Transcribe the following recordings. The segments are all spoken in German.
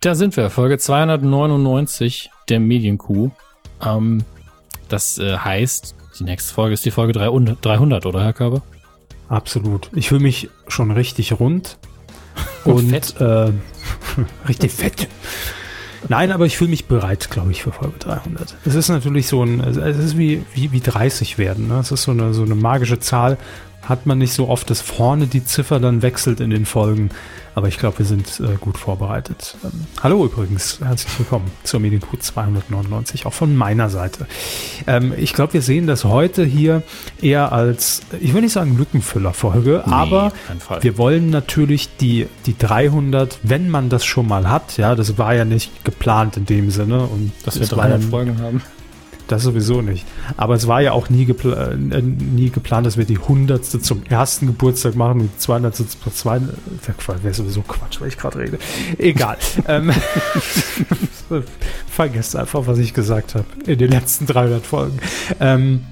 Da sind wir, Folge 299 der Medienkuh. Ähm, das äh, heißt, die nächste Folge ist die Folge 300, oder Herr Körber? Absolut. Ich fühle mich schon richtig rund. und, und fett. Äh, richtig fett. Nein, aber ich fühle mich bereit, glaube ich, für Folge 300. Es ist natürlich so ein, es ist wie, wie, wie 30 werden. Ne? Es ist so eine, so eine magische Zahl. Hat man nicht so oft, dass vorne die Ziffer dann wechselt in den Folgen. Aber ich glaube, wir sind äh, gut vorbereitet. Ähm, hallo übrigens, herzlich willkommen zur Medienkuh 299, auch von meiner Seite. Ähm, ich glaube, wir sehen das heute hier eher als, ich will nicht sagen Lückenfüller-Folge, nee, aber wir wollen natürlich die, die 300, wenn man das schon mal hat, ja, das war ja nicht geplant in dem Sinne. Und Dass wir 300 Folgen haben. Das sowieso nicht. Aber es war ja auch nie, gepla äh, nie geplant, dass wir die hundertste zum ersten Geburtstag machen und die 200. zum zweiten. Wäre sowieso Quatsch, weil ich gerade rede. Egal. ähm, vergesst einfach, was ich gesagt habe in den letzten 300 Folgen. Ähm,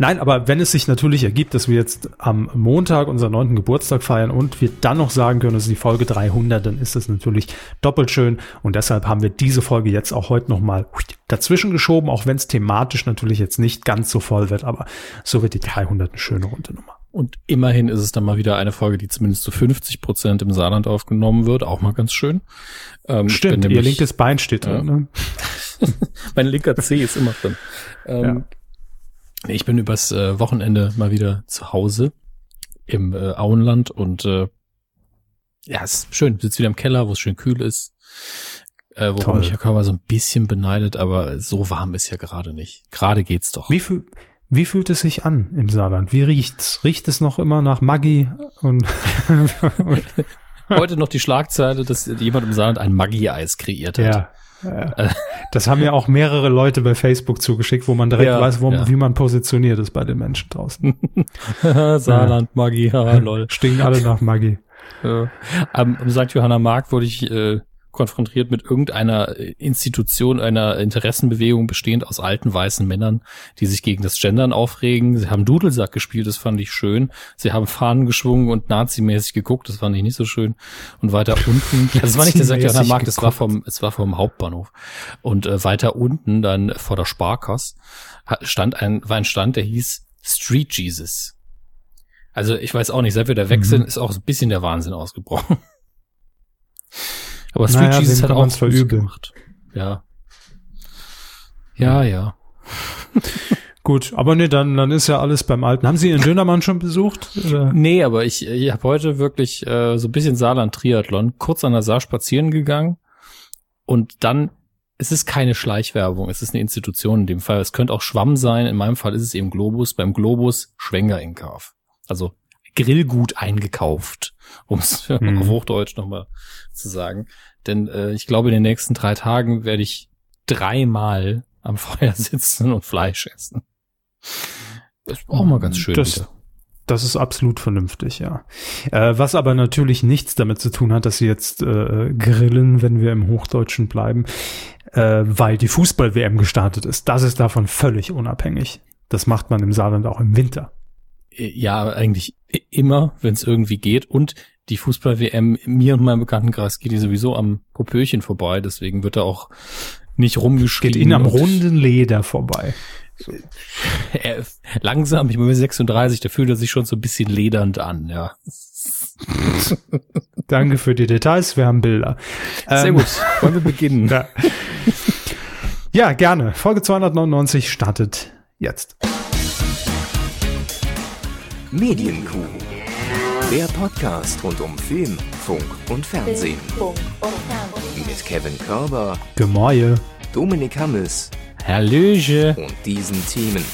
Nein, aber wenn es sich natürlich ergibt, dass wir jetzt am Montag unseren neunten Geburtstag feiern und wir dann noch sagen können, das ist die Folge 300, dann ist das natürlich doppelt schön und deshalb haben wir diese Folge jetzt auch heute nochmal dazwischen geschoben, auch wenn es thematisch natürlich jetzt nicht ganz so voll wird, aber so wird die 300 eine schöne runde Nummer. Und immerhin ist es dann mal wieder eine Folge, die zumindest zu 50 Prozent im Saarland aufgenommen wird. Auch mal ganz schön. Ähm, Stimmt, nämlich, ihr linkes Bein steht drin. Ja. Ne? mein linker C ist immer drin. Ähm, ja. Ich bin übers äh, Wochenende mal wieder zu Hause im äh, Auenland und äh, ja, ist schön. Sitzt wieder im Keller, wo es schön kühl ist. Äh, wo mich ja Körper so ein bisschen beneidet, aber so warm ist ja gerade nicht. Gerade geht's doch. Wie fühl, wie fühlt es sich an im Saarland? Wie riecht's? Riecht es noch immer nach Maggi und Heute noch die Schlagzeile, dass jemand im Saarland ein Maggi-Eis kreiert hat. Ja, das haben ja auch mehrere Leute bei Facebook zugeschickt, wo man direkt ja, weiß, wo, ja. wie man positioniert ist bei den Menschen draußen. Saarland, Maggi, haha, lol. Stinken alle nach Maggi. Ja. Am, am St. Johanna Markt wurde ich äh, konfrontiert mit irgendeiner Institution, einer Interessenbewegung bestehend aus alten weißen Männern, die sich gegen das Gendern aufregen. Sie haben Dudelsack gespielt, das fand ich schön. Sie haben Fahnen geschwungen und nazimäßig geguckt, das fand ich nicht so schön. Und weiter unten, das war nicht der. Johanna Markt, das war vom, es war vom Hauptbahnhof. Und äh, weiter unten, dann vor der Sparkasse, stand ein, war ein Stand, der hieß Street Jesus. Also ich weiß auch nicht, seit wir da weg sind, mhm. ist auch ein bisschen der Wahnsinn ausgebrochen. Aber Street naja, Jesus hat auch verübeln. gemacht. Ja. Ja, ja. Gut, aber nee, dann, dann ist ja alles beim Alten. Haben Sie Ihren Dönermann schon besucht? Oder? Nee, aber ich, ich habe heute wirklich äh, so ein bisschen Saarland-Triathlon, kurz an der Saar spazieren gegangen und dann, es ist keine Schleichwerbung, es ist eine Institution in dem Fall. Es könnte auch Schwamm sein, in meinem Fall ist es eben Globus, beim Globus Schwenger in Kauf. Also Grillgut eingekauft, um es mhm. auf Hochdeutsch nochmal zu sagen. Denn äh, ich glaube, in den nächsten drei Tagen werde ich dreimal am Feuer sitzen und Fleisch essen. Das ist auch mal ganz schön. Das, das ist absolut vernünftig, ja. Äh, was aber natürlich nichts damit zu tun hat, dass sie jetzt äh, grillen, wenn wir im Hochdeutschen bleiben, äh, weil die Fußball-WM gestartet ist. Das ist davon völlig unabhängig. Das macht man im Saarland auch im Winter. Ja, eigentlich immer, wenn es irgendwie geht. Und die Fußball-WM, mir und meinem Bekanntenkreis geht die sowieso am Popöchen vorbei, deswegen wird er auch nicht rumgeschrieben. Geht ihnen am runden Leder vorbei. Er, langsam, ich bin 36, da fühlt er sich schon so ein bisschen ledernd an, ja. Danke für die Details, wir haben Bilder. Sehr ähm, gut, wollen wir beginnen? Ja. ja, gerne. Folge 299 startet jetzt. Medienkuh. Der Podcast rund um Film, Funk und Fernsehen. Mit Kevin Körber, Gemäue, Dominik Hammes, Herr Löge und diesen Themen.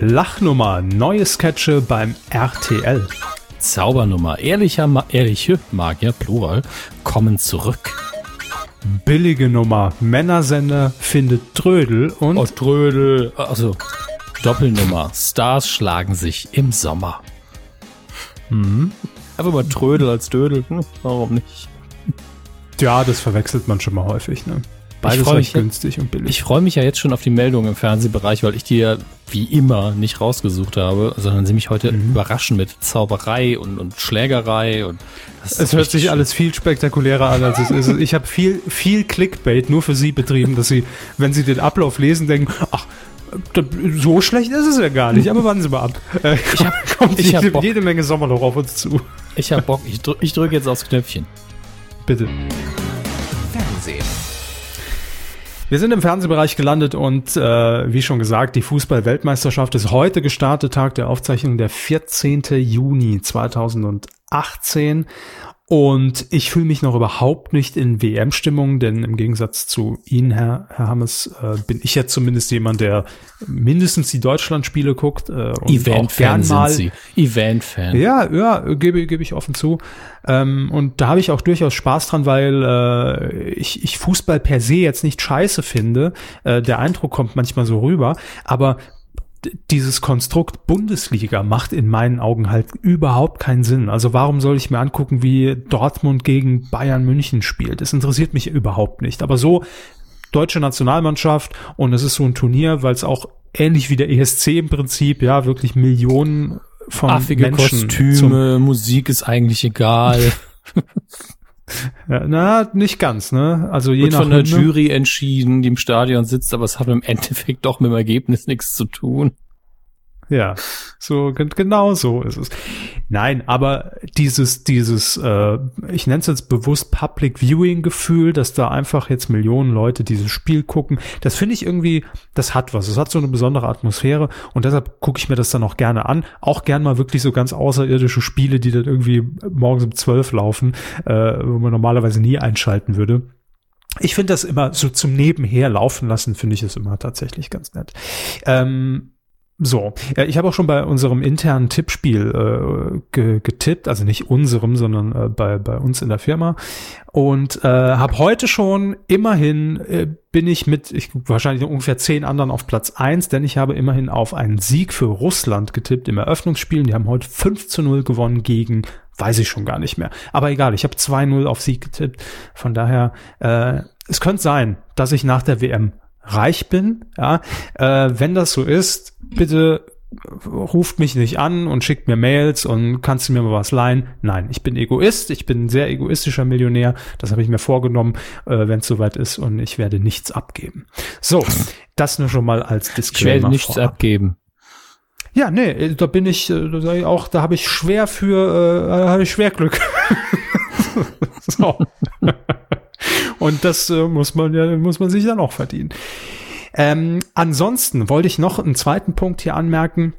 Lachnummer, neue Sketche beim RTL. Zaubernummer, ehrlicher, Ma ehrliche Magier, Plural, kommen zurück. Billige Nummer, Männersender findet Trödel und... Oh, Trödel, also Doppelnummer. Stars schlagen sich im Sommer. Mhm. Einfach mal Trödel als Dödel. Hm, warum nicht? Ja, das verwechselt man schon mal häufig, ne? Beides freue mich recht günstig und billig. Ich freue mich ja jetzt schon auf die Meldung im Fernsehbereich, weil ich die ja wie immer nicht rausgesucht habe, sondern sie mich heute Mhm. überraschen mit Zauberei und, und Schlägerei und es hört sich schön. alles viel spektakulärer an, als es ist. Ich habe viel, viel Clickbait nur für Sie betrieben, dass Sie, wenn Sie den Ablauf lesen, denken, ach, so schlecht ist es ja gar nicht, aber warten Sie mal ab. Äh, Ich hab- kommt ich hab jede, Menge Sommerloch auf uns zu. Ich hab Bock, ich, drück, ich drücke jetzt aufs Knöpfchen. Bitte. Fernsehen. Wir sind im Fernsehbereich gelandet und äh, wie schon gesagt, die Fußball-Weltmeisterschaft ist heute gestartet, Tag der Aufzeichnung, der 14. Juni 2018. Und ich fühle mich noch überhaupt nicht in WM-Stimmung, denn im Gegensatz zu Ihnen, Herr, Herr Hammes, äh, bin ich jetzt zumindest jemand, der mindestens die Deutschland-Spiele guckt. Äh, Event-Fan sind sie. Event-Fan. ja, ja, gebe, gebe ich offen zu. Ähm, und da habe ich auch durchaus Spaß dran, weil äh, ich, ich Fußball per se jetzt nicht scheiße finde. Äh, der Eindruck kommt manchmal so rüber. Aber dieses Konstrukt Bundesliga macht in meinen Augen halt überhaupt keinen Sinn. Also warum soll ich mir angucken, wie Dortmund gegen Bayern München spielt? Das interessiert mich überhaupt nicht. Aber so deutsche Nationalmannschaft und es ist so ein Turnier, weil es auch ähnlich wie der ESC im Prinzip, ja, wirklich Millionen von Affige Menschen Kostüme, Musik ist eigentlich egal. Ja, na, nicht ganz, ne? Also je Wird nach von der. Jury entschieden, die im Stadion sitzt, aber es hat im Endeffekt doch mit dem Ergebnis nichts zu tun. Ja, so gen- genau so ist es. Nein, aber dieses dieses äh, ich nenne es jetzt bewusst Public Viewing Gefühl, dass da einfach jetzt Millionen Leute dieses Spiel gucken, das finde ich irgendwie, das hat was. Es hat so eine besondere Atmosphäre und deshalb gucke ich mir das dann auch gerne an. Auch gern mal wirklich so ganz außerirdische Spiele, die dann irgendwie morgens um zwölf laufen, äh, wo man normalerweise nie einschalten würde. Ich finde das immer so zum Nebenher laufen lassen, finde ich es immer tatsächlich ganz nett. Ähm, so, ja, ich habe auch schon bei unserem internen Tippspiel äh, ge getippt, also nicht unserem, sondern äh, bei, bei uns in der Firma und äh, habe heute schon immerhin äh, bin ich mit ich, wahrscheinlich ungefähr zehn anderen auf Platz eins, denn ich habe immerhin auf einen Sieg für Russland getippt im Eröffnungsspiel. Die haben heute 5 zu 0 gewonnen gegen weiß ich schon gar nicht mehr. Aber egal, ich habe 2-0 auf Sieg getippt. Von daher, äh, es könnte sein, dass ich nach der WM reich bin. Ja, äh, wenn das so ist, bitte ruft mich nicht an und schickt mir Mails und kannst du mir mal was leihen. Nein, ich bin Egoist, ich bin ein sehr egoistischer Millionär. Das habe ich mir vorgenommen, äh, wenn es soweit ist und ich werde nichts abgeben. So, das nur schon mal als Ich Disclaimer. werde nichts vorab. abgeben. Ja, nee, da bin ich, äh, da sag ich auch, da habe ich schwer für, äh, habe ich schwer Glück. so. Und das äh, muss man ja, muss man sich dann auch verdienen. Ähm, ansonsten wollte ich noch einen zweiten Punkt hier anmerken.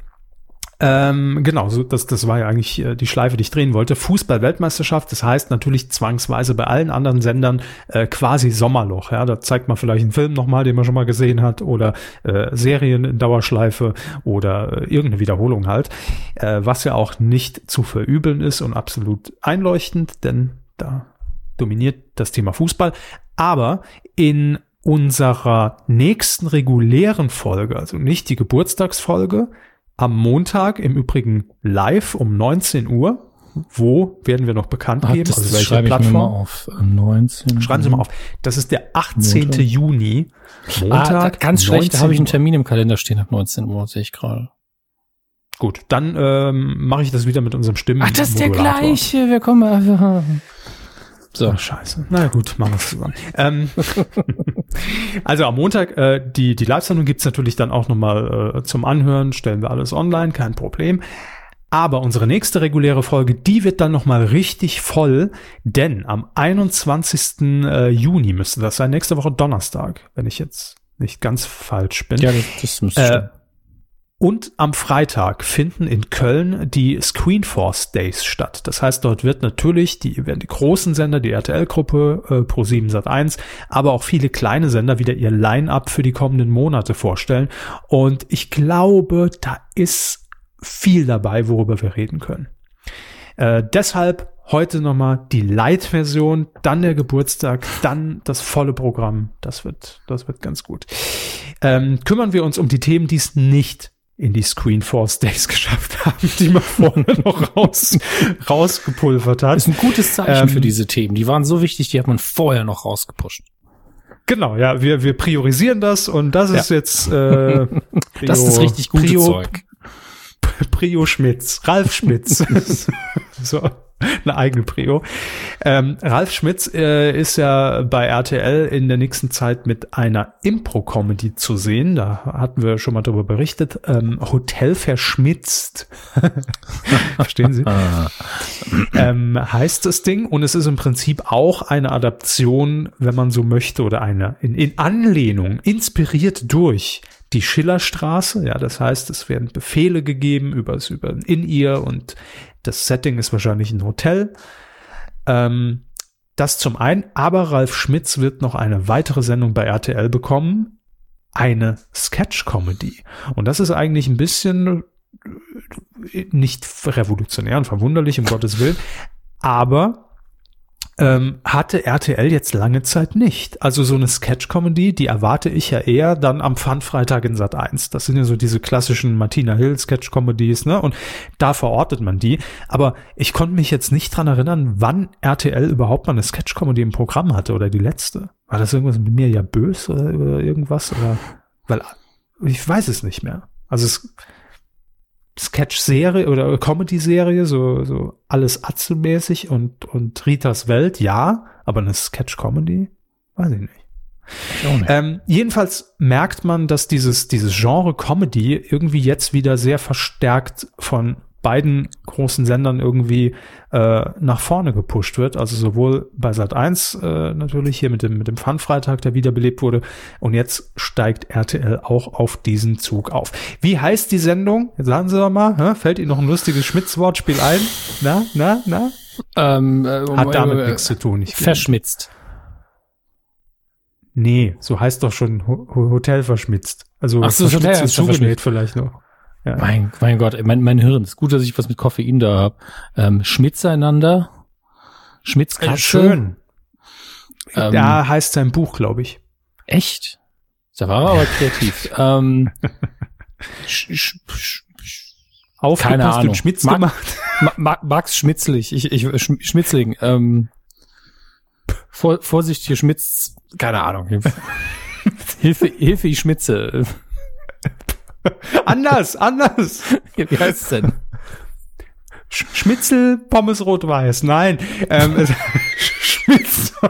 Ähm, genau, so, das, das war ja eigentlich äh, die Schleife, die ich drehen wollte. Fußball-Weltmeisterschaft, das heißt natürlich zwangsweise bei allen anderen Sendern äh, quasi Sommerloch. Ja, da zeigt man vielleicht einen Film nochmal, den man schon mal gesehen hat, oder äh, Serien in Dauerschleife oder äh, irgendeine Wiederholung halt, äh, was ja auch nicht zu verübeln ist und absolut einleuchtend, denn da dominiert das Thema Fußball. Aber in unserer nächsten regulären Folge, also nicht die Geburtstagsfolge, am Montag im Übrigen live um 19 Uhr. Wo werden wir noch bekannt Ah, geben? das, also welche schreibe ich mir mal Plattform? auf. Äh, 19. Schreiben Sie mal auf. Das ist der 18. Montag. Juni. Ah, Montag. da, ganz schlecht, da 19 habe ich einen. Termin im Kalender stehen ab 19 Uhr, sehe ich gerade. Gut, dann ähm, mache ich das wieder mit unserem Stimmen. Ach, das ist der gleiche. Wir kommen. So. Ach, scheiße. Na gut, machen wir es zusammen. ähm, also am Montag, äh, die, die Live-Sendung gibt's natürlich dann auch nochmal äh, zum Anhören, stellen wir alles online, kein Problem. Aber unsere nächste reguläre Folge, die wird dann nochmal richtig voll, denn am 21. äh, Juni müsste das sein, nächste Woche Donnerstag, wenn ich jetzt nicht ganz falsch bin. Ja, das, müsste Äh. Und am Freitag finden in Köln die Screenforce Days statt. Das heißt, dort wird natürlich die, werden die großen Sender, die RTL-Gruppe, äh, Pro7 Sat1, aber auch viele kleine Sender wieder ihr Line-Up für die kommenden Monate vorstellen. Und ich glaube, da ist viel dabei, worüber wir reden können. Äh, deshalb heute nochmal die Light-Version, dann der Geburtstag, dann das volle Programm. Das wird, das wird ganz gut. Ähm, kümmern wir uns um die Themen, die es nicht in die Screenforce Days geschafft haben, die man vorher noch raus, rausgepulvert hat. Das ist ein gutes Zeichen ähm, für diese Themen. Die waren so wichtig, die hat man vorher noch rausgepusht. Genau, ja, wir, wir priorisieren das und das ist jetzt äh, Prio, Das ist richtig gutes Prio, Zeug. Prio Schmitz, Ralf Schmitz. so, eine eigene Prio. Ähm, Ralf Schmitz äh, ist ja bei RTL in der nächsten Zeit mit einer Impro-Comedy zu sehen. Da hatten wir schon mal darüber berichtet. Ähm, Hotel verschmitzt. Verstehen Sie? Ähm, heißt das Ding. Und es ist im Prinzip auch eine Adaption, wenn man so möchte, oder eine in, in Anlehnung, inspiriert durch die Schillerstraße. Ja, das heißt, es werden Befehle gegeben über, über ein In-Ear und das Setting ist wahrscheinlich ein Hotel. Ähm, das zum einen, aber Ralf Schmitz wird noch eine weitere Sendung bei RTL bekommen. Eine Sketch-Comedy. Und das ist eigentlich ein bisschen äh, nicht revolutionär und verwunderlich, um Gottes Willen, aber ähm, hatte RTL jetzt lange Zeit nicht. Also so eine Sketch-Comedy, die erwarte ich ja eher dann am Pfandfreitag in Sat 1. Das sind ja so diese klassischen Martina Hill Sketch-Comedies, ne? Und da verortet man die. Aber ich konnte mich jetzt nicht dran erinnern, wann RTL überhaupt mal eine Sketch-Comedy im Programm hatte oder die letzte. War das irgendwas mit mir ja böse oder, oder irgendwas? Oder weil ich weiß es nicht mehr. Also es Sketch-Serie oder Comedy-Serie, so, so alles Atzelmäßig und, und Ritas Welt, ja, aber eine Sketch-Comedy, weiß ich nicht. Ähm, jedenfalls merkt man, dass dieses, dieses Genre Comedy irgendwie jetzt wieder sehr verstärkt von beiden großen Sendern irgendwie äh, nach vorne gepusht wird. Also sowohl bei Sat 1 äh, natürlich hier mit dem, mit dem Fun-Freitag, der wiederbelebt wurde. Und jetzt steigt RTL auch auf diesen Zug auf. Wie heißt die Sendung? Jetzt sagen Sie doch mal, hä? fällt Ihnen noch ein lustiges Schmitz-Wortspiel ein? Na, na, na? ähm, äh, Hat damit äh, nichts zu tun. Ich Verschmitzt. Nee, so heißt doch schon Ho Ho- Hotel verschmitzt. Also Ach so, verschmitzt Hotel ist zugenäht vielleicht noch. Ja. Mein, mein Gott, mein, mein Hirn. Ist gut, dass ich was mit Koffein da habe. Ähm, Schmitzeinander. Schmitzkatze. Schön. Ähm, Da heißt sein Buch, glaube ich. Echt? Da war er aber kreativ. ähm, sch, sch, sch, Aufgepasst Keine Ahnung. und Schmitz Mag- gemacht. Ma- Ma- Max Schmitzlig. Ich, ich, Sch, Schmitzling. Ähm, vor, Vorsicht, hier schmitzt. Keine Ahnung. Hilfe, Hilfe, ich schmitze. anders, anders. Wie heißt es denn? Sch Schmitzel, Pommes rot-weiß. Nein. Ähm, es- Schmitz. Oh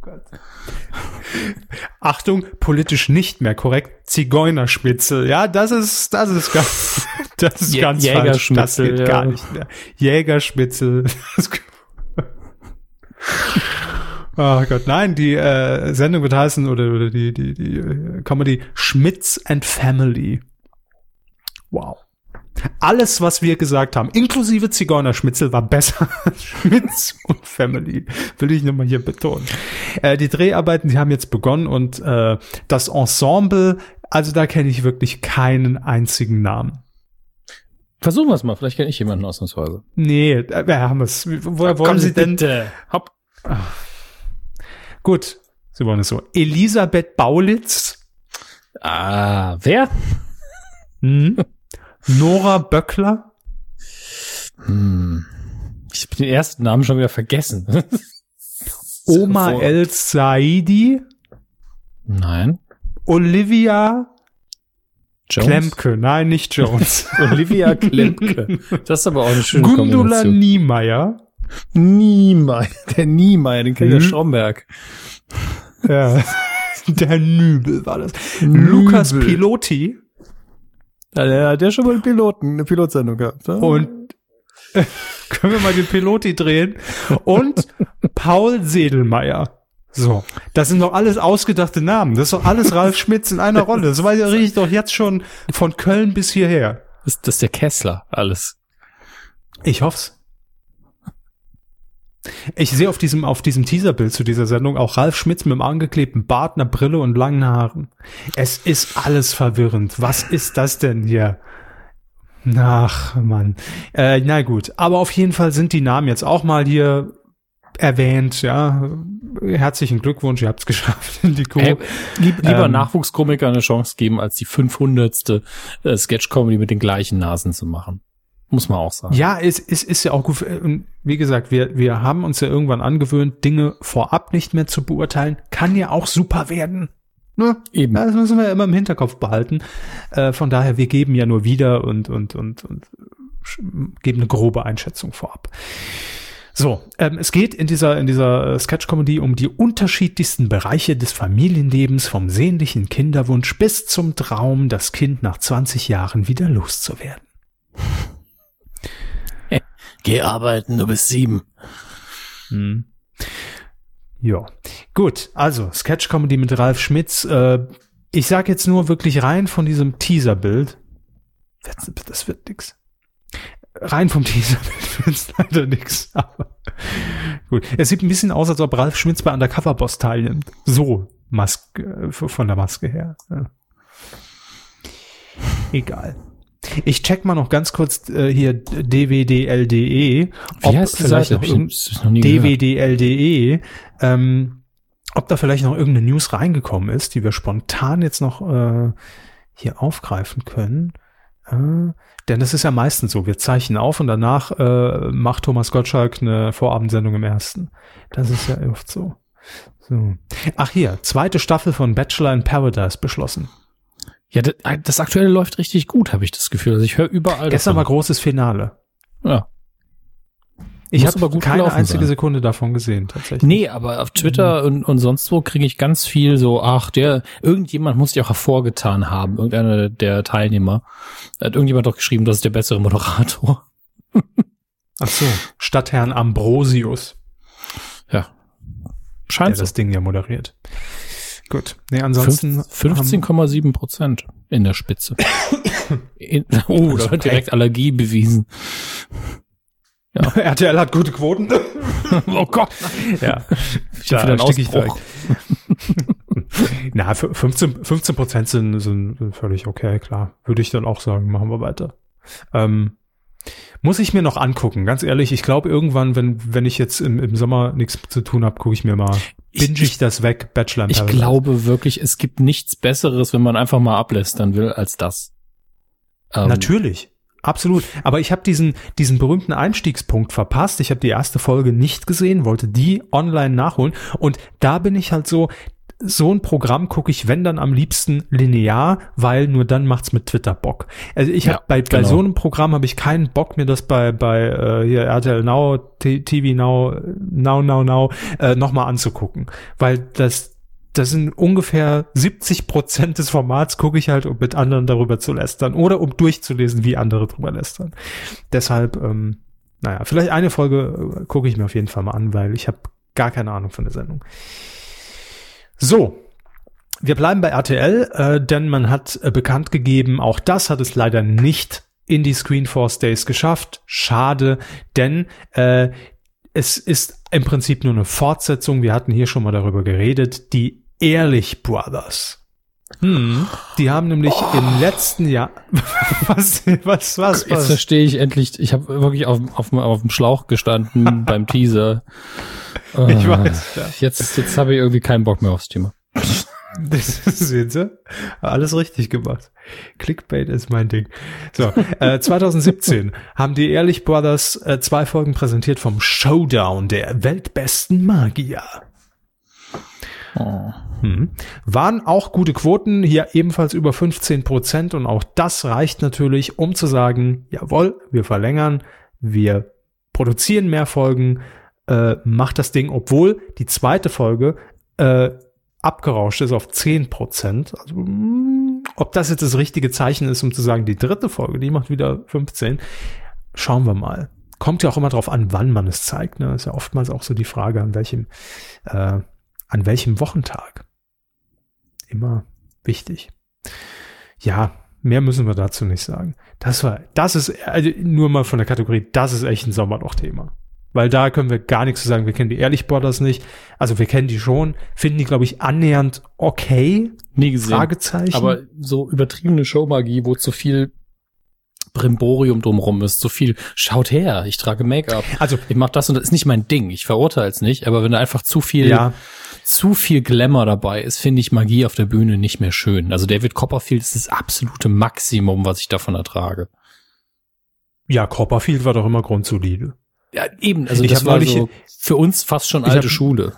Gott. Achtung, politisch nicht mehr korrekt. Zigeunerschmitzel. Ja, das ist, das ist ganz, das ist Jä- ganz falsch. Das Jägerschmitzel, geht ja. gar nicht mehr. Jägerschmitzel. Oh Gott, nein, die äh, Sendung wird heißen, oder, oder die, die, die äh, Comedy Schmitz and Family. Wow. Alles, was wir gesagt haben, inklusive Zigeunerschmitzel, war besser als Schmitz und Family. Will ich nochmal hier betonen. Äh, die Dreharbeiten, die haben jetzt begonnen und äh, das Ensemble, also da kenne ich wirklich keinen einzigen Namen. Versuchen wir es mal. Vielleicht kenne ich jemanden ausnahmsweise. Nee, äh, wir haben es. Woher wollen Sie denn? Bitte. Hopp. Gut, Sie wollen es so. Elisabeth Baulitz, Ah, wer? hm? Nora Böckler, Hm. Ich habe den ersten Namen schon wieder vergessen. Oma El Saidi, Nein. Olivia Jones? Klemke. Nein, nicht Jones. Olivia Klemke. Das ist aber auch eine schöne Gundula Kombination. Niemeyer. Niemeyer. Der Niemeyer, den kennt Hm. Stromberg. Ja. Der Nübel war das. Lukas Piloti Ja, der hat ja schon mal einen Piloten, eine Pilotsendung gehabt. ne? und können wir mal den Piloti drehen und Paul Sedelmeier. So, das sind doch alles ausgedachte Namen. Das ist doch alles Ralf Schmitz in einer Rolle. Das weiß ich doch jetzt schon von Köln bis hierher. das, das ist der Kessler, alles. Ich hoff's. Ich sehe auf diesem, auf diesem Teaserbild zu dieser Sendung auch Ralf Schmitz mit einem angeklebten Bart, einer Brille und langen Haaren. Es ist alles verwirrend. Was ist das denn hier? Ach, Mann. Äh, na gut. Aber auf jeden Fall sind die Namen jetzt auch mal hier erwähnt, ja. Herzlichen Glückwunsch, ihr habt's geschafft in die Kuh. Hey, lieb, lieber Ähm, Nachwuchskomiker eine Chance geben, als die 500. Äh, Sketch-Comedy mit den gleichen Nasen zu machen. Muss man auch sagen. Ja, es, es ist ja auch gut. Und wie gesagt, wir, wir haben uns ja irgendwann angewöhnt, Dinge vorab nicht mehr zu beurteilen. Kann ja auch super werden. Ne? Eben. Das müssen wir immer im Hinterkopf behalten. Äh, von daher, wir geben ja nur wieder und, und, und, und geben eine grobe Einschätzung vorab. So, ähm, es geht in dieser, in dieser äh, Sketch-Comedy um die unterschiedlichsten Bereiche des Familienlebens, vom sehnlichen Kinderwunsch bis zum Traum, das Kind nach 20 Jahren wieder loszuwerden. Geh arbeiten, du bist sieben. Hm. Ja, gut. Also Sketch-Comedy mit Ralf Schmitz. Äh, ich sag jetzt nur wirklich rein von diesem Teaser-Bild. Das wird nix. Rein vom Teaser-Bild wird's leider nix. Aber gut. Es sieht ein bisschen aus, als ob Ralf Schmitz bei Undercover Boss teilnimmt. So Maske, äh, von der Maske her. Egal. Ich check mal noch ganz kurz äh, hier dwdl.de, ob heißt die vielleicht Seite? dwdl.de, ähm, ob da vielleicht noch irgendeine News reingekommen ist, die wir spontan jetzt noch äh, hier aufgreifen können. Äh, denn das ist ja meistens so, wir zeichnen auf und danach äh, macht Thomas Gottschalk eine Vorabendsendung im ersten. Das ist ja oft so. so. Ach hier, zweite Staffel von Bachelor in Paradise beschlossen. Ja, das, das aktuelle läuft richtig gut, habe ich das Gefühl. Also ich höre überall Gestern war davon. großes Finale. Ja. Ich habe aber gut keine einzige sein. Sekunde davon gesehen, tatsächlich. Nee, aber auf Twitter und, und sonst wo kriege ich ganz viel so, ach, der, irgendjemand muss sich auch hervorgetan haben, irgendeiner der Teilnehmer. Hat irgendjemand doch geschrieben, das ist der bessere Moderator. Ach so, Stadtherrn Ambrosius, Ja. der Scheint so. das Ding ja moderiert. Gut. Nee, ansonsten. Fünf- 15,7 Prozent in der Spitze. In, oh, da Okay. wird direkt Allergie bewiesen. haben, RTL hat gute Quoten. Oh Gott. ja. Ich hab wieder ich. Na, f- 15, 15 Prozent sind, sind völlig okay, klar. Würde ich dann auch sagen, machen wir weiter. Ähm, muss ich mir noch angucken, ganz ehrlich. Ich glaube, irgendwann, wenn, wenn ich jetzt im, im Sommer nichts zu tun habe, gucke ich mir mal, Ich- binge ich, das weg, Bachelor Ich glaube wirklich, es gibt nichts Besseres, wenn man einfach mal ablästern will, als das. Ähm, Natürlich. Absolut. Aber ich habe diesen, diesen berühmten Einstiegspunkt verpasst. Ich habe die erste Folge nicht gesehen, wollte die online nachholen. Und da bin ich halt so, so ein Programm gucke ich, wenn dann am liebsten linear, weil nur dann macht's mit Twitter Bock. Also ich habe bei, bei genau. so einem Programm habe ich keinen Bock, mir das bei, bei äh, hier RTL Now, T TV Now, Now, Now, Now äh, nochmal anzugucken. Weil das das sind ungefähr 70 Prozent des Formats gucke ich halt, um mit anderen darüber zu lästern oder um durchzulesen, wie andere drüber lästern. Deshalb, ähm, naja, vielleicht eine Folge äh, gucke ich mir auf jeden Fall mal an, weil ich habe gar keine Ahnung von der Sendung. So, wir bleiben bei RTL, äh, denn man hat äh, bekannt gegeben, auch das hat es leider nicht in die Screenforce Days geschafft. Schade, denn äh, es ist im Prinzip nur eine Fortsetzung. Wir hatten hier schon mal darüber geredet. Die Ehrlich Brothers. Hm, die haben nämlich im letzten Jahr was was was Jetzt was verstehe ich endlich, ich habe wirklich auf, auf, auf dem Schlauch gestanden beim Teaser. Ich Äh, weiß, ja. Jetzt, jetzt habe ich irgendwie keinen Bock mehr aufs Thema. Das sehen Sie? Alles richtig gemacht. Clickbait ist mein Ding. So, äh, 2017 haben die Ehrlich Brothers äh, zwei Folgen präsentiert vom Showdown der weltbesten Magier. Oh. Hm. Waren auch gute Quoten, hier ebenfalls über 15 Prozent und auch das reicht natürlich, um zu sagen, jawohl, wir verlängern, wir produzieren mehr Folgen, äh, macht das Ding, obwohl die zweite Folge äh, abgerauscht ist auf 10 Prozent. Also, mh, ob das jetzt das richtige Zeichen ist, um zu sagen, die dritte Folge, die macht wieder 15, schauen wir mal. Kommt ja auch immer drauf an, wann man es zeigt. Ne? Ist ja oftmals auch so die Frage, an welchem, äh, an welchem Wochentag. Immer wichtig. Ja, mehr müssen wir dazu nicht sagen. Das war, das ist, also nur mal von der Kategorie, das ist echt ein Sommerloch-Thema. Weil da können wir gar nichts zu sagen. Wir kennen die Ehrlich Brothers nicht. Also wir kennen die schon, finden die, glaube ich, annähernd okay. Nie gesehen. Fragezeichen. Aber so übertriebene Showmagie, wo zu viel Brimborium drumrum ist, zu viel, schaut her, ich trage Make-up. also, Ich mach das und das ist nicht mein Ding. Ich verurteile es nicht, aber wenn da einfach zu viel, ja, zu viel Glamour dabei ist, finde ich Magie auf der Bühne nicht mehr schön. Also David Copperfield ist das absolute Maximum, was ich davon ertrage. Ja, Copperfield war doch immer grundsolide. Ja, eben. Also Ich das war neulich- so für uns fast schon alte hab- Schule.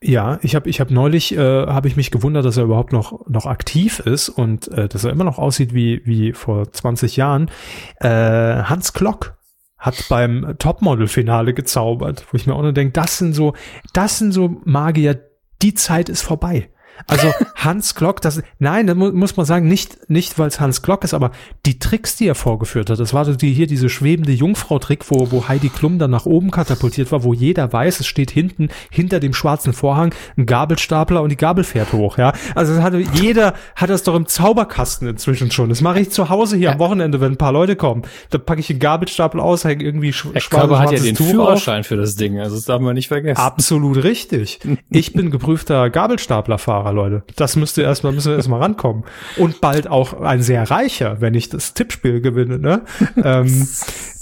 Ja, ich habe ich hab neulich äh, habe ich mich gewundert, dass er überhaupt noch noch aktiv ist und äh, dass er immer noch aussieht wie wie vor 20 Jahren. Äh, Hans Klock hat beim Topmodel-Finale gezaubert, wo ich mir auch nur denke, das sind so das sind so Magier, die Zeit ist vorbei. Also Hans Glock, das nein, da mu muss man sagen, nicht nicht weil es Hans Glock ist, aber die Tricks, die er vorgeführt hat, das war so die hier diese schwebende Jungfrau-Trick, wo wo Heidi Klum dann nach oben katapultiert war, wo jeder weiß, es steht hinten hinter dem schwarzen Vorhang ein Gabelstapler und die Gabel fährt hoch, ja. Also das hatte jeder hat das doch im Zauberkasten inzwischen schon. Das mache ich zu Hause hier am Wochenende, wenn ein paar Leute kommen. Da packe ich den Gabelstapel aus, hänge irgendwie sch Der schwarz- Körper hat ja den Tuch auf. Führerschein für das Ding, also das darf man nicht vergessen. Absolut richtig. Ich bin geprüfter Gabelstaplerfahrer, Leute. Das müsst ihr erstmal, müssen wir erstmal rankommen. Und bald auch ein sehr reicher, wenn ich das Tippspiel gewinne, ne? ähm,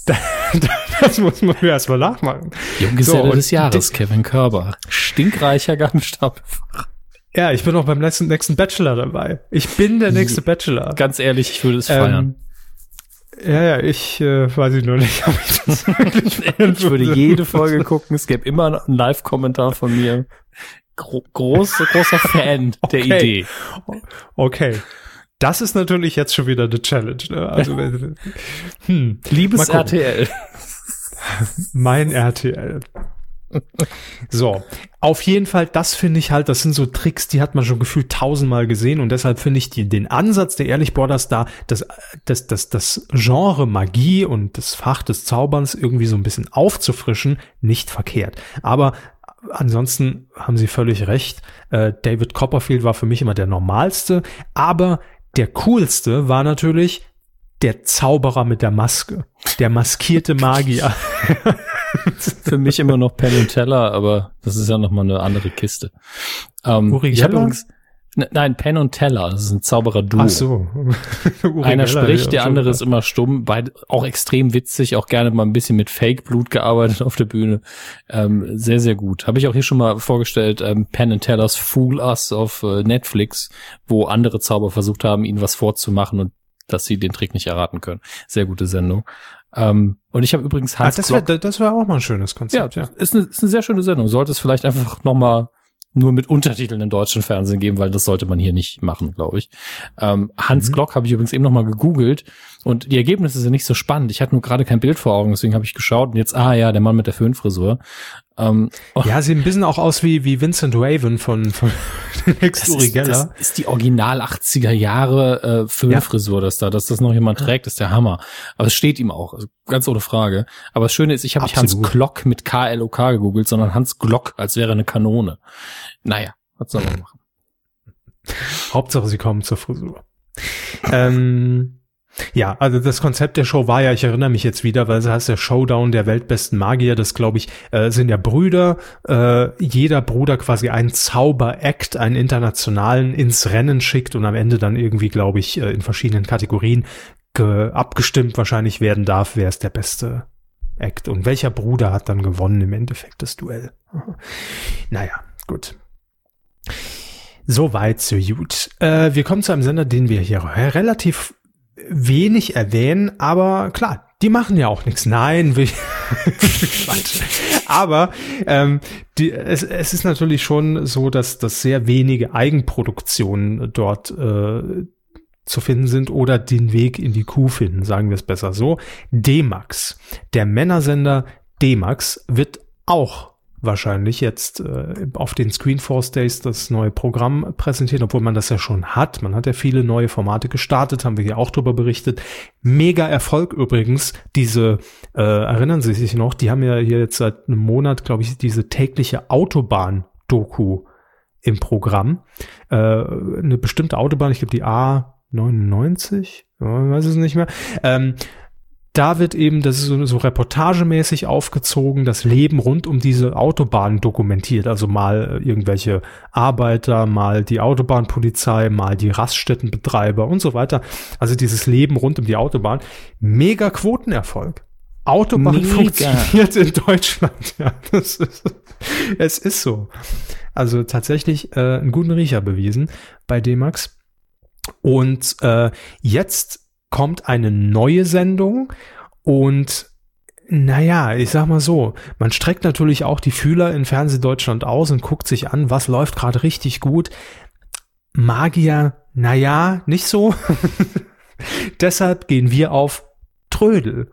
da- das muss man mir erstmal nachmachen. Junggeselle So, des Jahres, Kevin Körber. Stinkreicher Gabelstapelfahrer. Ja, ich bin auch beim nächsten, nächsten Bachelor dabei. Ich bin der nächste Bachelor. Ganz ehrlich, ich würde es feiern. Ähm, ja, ja, ich äh, weiß ich noch nicht, ob ich das wirklich Ich würde jede Folge gucken. Es gäbe immer einen Live-Kommentar von mir. Gro groß, großer Fan der Okay. Idee. Okay. Das ist natürlich jetzt schon wieder eine Challenge. Ne? Also, hm, Liebes. RTL. Mein RTL. So, auf jeden Fall, das finde ich halt, das sind so Tricks, die hat man schon gefühlt tausendmal gesehen und deshalb finde ich die, den Ansatz der Ehrlich Borders da, das, das, das, das Genre Magie und das Fach des Zauberns irgendwie so ein bisschen aufzufrischen, nicht verkehrt. Aber ansonsten haben Sie völlig recht. Äh, David Copperfield war für mich immer der normalste, aber der coolste war natürlich der Zauberer mit der Maske, der maskierte Magier. Für mich immer noch Penn und Teller, aber das ist ja nochmal eine andere Kiste. Ähm, Uri ich Geller? ne- nein, Penn und Teller, das ist ein Zauberer-Duo. Ach so. Einer spricht, ja, der andere ist immer stumm, beide auch extrem witzig, auch gerne mal ein bisschen mit Fake-Blut gearbeitet auf der Bühne. Ähm, sehr, sehr gut. Habe ich auch hier schon mal vorgestellt, ähm, Penn and Tellers Fool Us auf äh, Netflix, wo andere Zauber versucht haben, ihnen was vorzumachen und dass sie den Trick nicht erraten können. Sehr gute Sendung. Ähm, und ich habe übrigens Ah, Hans das Glock wäre das wär auch mal ein schönes ja, Konzept, ja. Ist, eine, ist eine sehr schöne Sendung. Sollte es vielleicht einfach nochmal nur mit Untertiteln im deutschen Fernsehen geben, weil das sollte man hier nicht machen, glaube ich. Ähm, Hans Mhm. Glock habe ich übrigens eben nochmal gegoogelt und die Ergebnisse sind nicht so spannend. Ich hatte nur gerade kein Bild vor Augen, deswegen habe ich geschaut und jetzt, ah ja, der Mann mit der Föhnfrisur. Ähm, Ja, sieht ein bisschen auch aus wie, wie Vincent Raven von, von Next Uri ist, das Geller. ist die Original 80er Jahre äh, Föhnfrisur, das da, dass das noch jemand trägt, ist der Hammer. Aber es steht ihm auch, also ganz ohne Frage. Aber das Schöne ist, ich habe nicht Hans. Glock mit K-L-O-K gegoogelt, sondern Hans Glock, als wäre eine Kanone. Naja, was soll man machen? Hauptsache, sie kommen zur Frisur. ähm, ja, also das Konzept der Show war ja, ich erinnere mich jetzt wieder, weil es heißt der Showdown der weltbesten Magier, das glaube ich, äh, sind ja Brüder, äh, jeder Bruder quasi einen Zauber-Act, einen internationalen ins Rennen schickt und am Ende dann irgendwie, glaube ich, äh, in verschiedenen Kategorien ge abgestimmt wahrscheinlich werden darf, wer ist der beste Act und welcher Bruder hat dann gewonnen im Endeffekt das Duell. naja, gut. Soweit, so gut. Äh, wir kommen zu einem Sender, den wir hier relativ wenig erwähnen, aber klar, die machen ja auch nichts. Nein, wir Quatsch. Aber ähm, die, es, es ist natürlich schon so, dass, dass sehr wenige Eigenproduktionen dort äh, zu finden sind oder den Weg in die Kuh finden, sagen wir es besser so. D-Max, der Männersender D-Max, wird auch wahrscheinlich jetzt äh, auf den Screenforce Days das neue Programm präsentieren, obwohl man das ja schon hat. Man hat ja viele neue Formate gestartet, haben wir hier auch drüber berichtet. Mega Erfolg übrigens. Diese, äh, erinnern Sie sich noch, die haben ja hier jetzt seit einem Monat, glaube ich, diese tägliche Autobahn-Doku im Programm. Äh, eine bestimmte Autobahn, ich glaube die A99, ja, weiß es nicht mehr. Ähm, da wird eben, das ist so, so reportagemäßig aufgezogen, das Leben rund um diese Autobahn dokumentiert. Also mal äh, irgendwelche Arbeiter, mal die Autobahnpolizei, mal die Raststättenbetreiber und so weiter. Also dieses Leben rund um die Autobahn. Mega Quotenerfolg. Autobahn Mega. funktioniert in Deutschland. Ja, das ist, es ist so. Also tatsächlich äh, einen guten Riecher bewiesen bei D-Max. Und äh, jetzt kommt eine neue Sendung Und naja, ich sag mal so, man streckt natürlich auch die Fühler in Fernsehdeutschland aus und guckt sich an, was läuft gerade richtig gut. Magier, naja, nicht so. Deshalb gehen wir auf Trödel.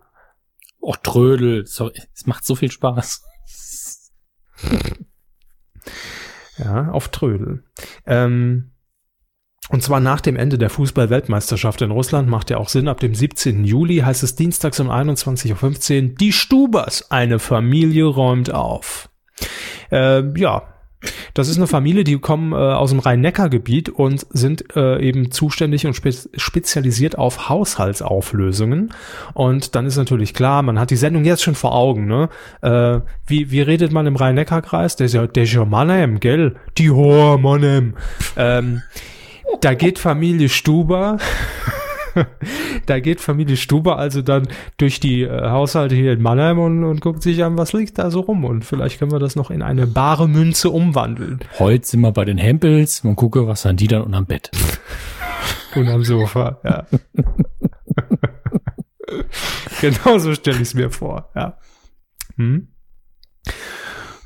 Oh, Trödel, sorry, es macht so viel Spaß. ja, auf Trödel. Ähm, und zwar nach dem Ende der Fußball-Weltmeisterschaft in Russland macht ja auch Sinn. Ab dem 17. Juli heißt es dienstags um 21.15 Uhr, die Stubers, eine Familie räumt auf. Äh, ja, das ist eine Familie, die kommen äh, aus dem Rhein-Neckar-Gebiet und sind äh, eben zuständig und spe spezialisiert auf Haushaltsauflösungen. Und dann ist natürlich klar, man hat die Sendung jetzt schon vor Augen. Ne? Äh, wie, wie redet man im Rhein-Neckar-Kreis? Der ist ja, der ist ja Mannem, gell? Die hohe Mannem. Ähm, da geht Familie Stuber da geht Familie Stuber also dann durch die äh, Haushalte hier in Mannheim und, und guckt sich an, was liegt da so rum. Und vielleicht können wir das noch in eine bare Münze umwandeln. Heute sind wir bei den Hempels und gucke, was haben die dann unterm Bett. und am Sofa, ja. genau so stelle ich es mir vor, ja. Hm?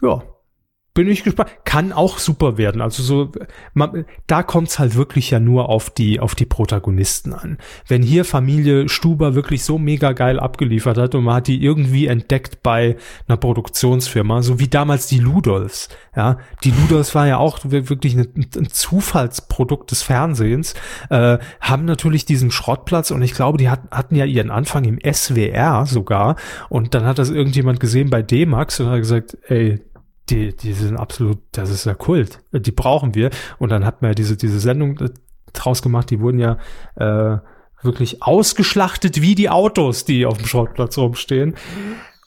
Ja, bin ich gespannt. Kann auch super werden. Also so, man, da kommt's halt wirklich ja nur auf die, auf die Protagonisten an. Wenn hier Familie Stuber wirklich so mega geil abgeliefert hat und man hat die irgendwie entdeckt bei einer Produktionsfirma, so wie damals die Ludolfs. Ja, die Ludolfs war ja auch wirklich ein, Zufallsprodukt des Fernsehens, äh, haben natürlich diesen Schrottplatz und ich glaube, die hat, hatten ja ihren Anfang im SWR sogar und dann hat das irgendjemand gesehen bei D-Max und hat gesagt, ey, die, die sind absolut, das ist ja Kult. Die brauchen wir. Und dann hat man ja diese, diese Sendung äh, draus gemacht, die wurden ja äh, wirklich ausgeschlachtet wie die Autos, die auf dem Schrottplatz rumstehen.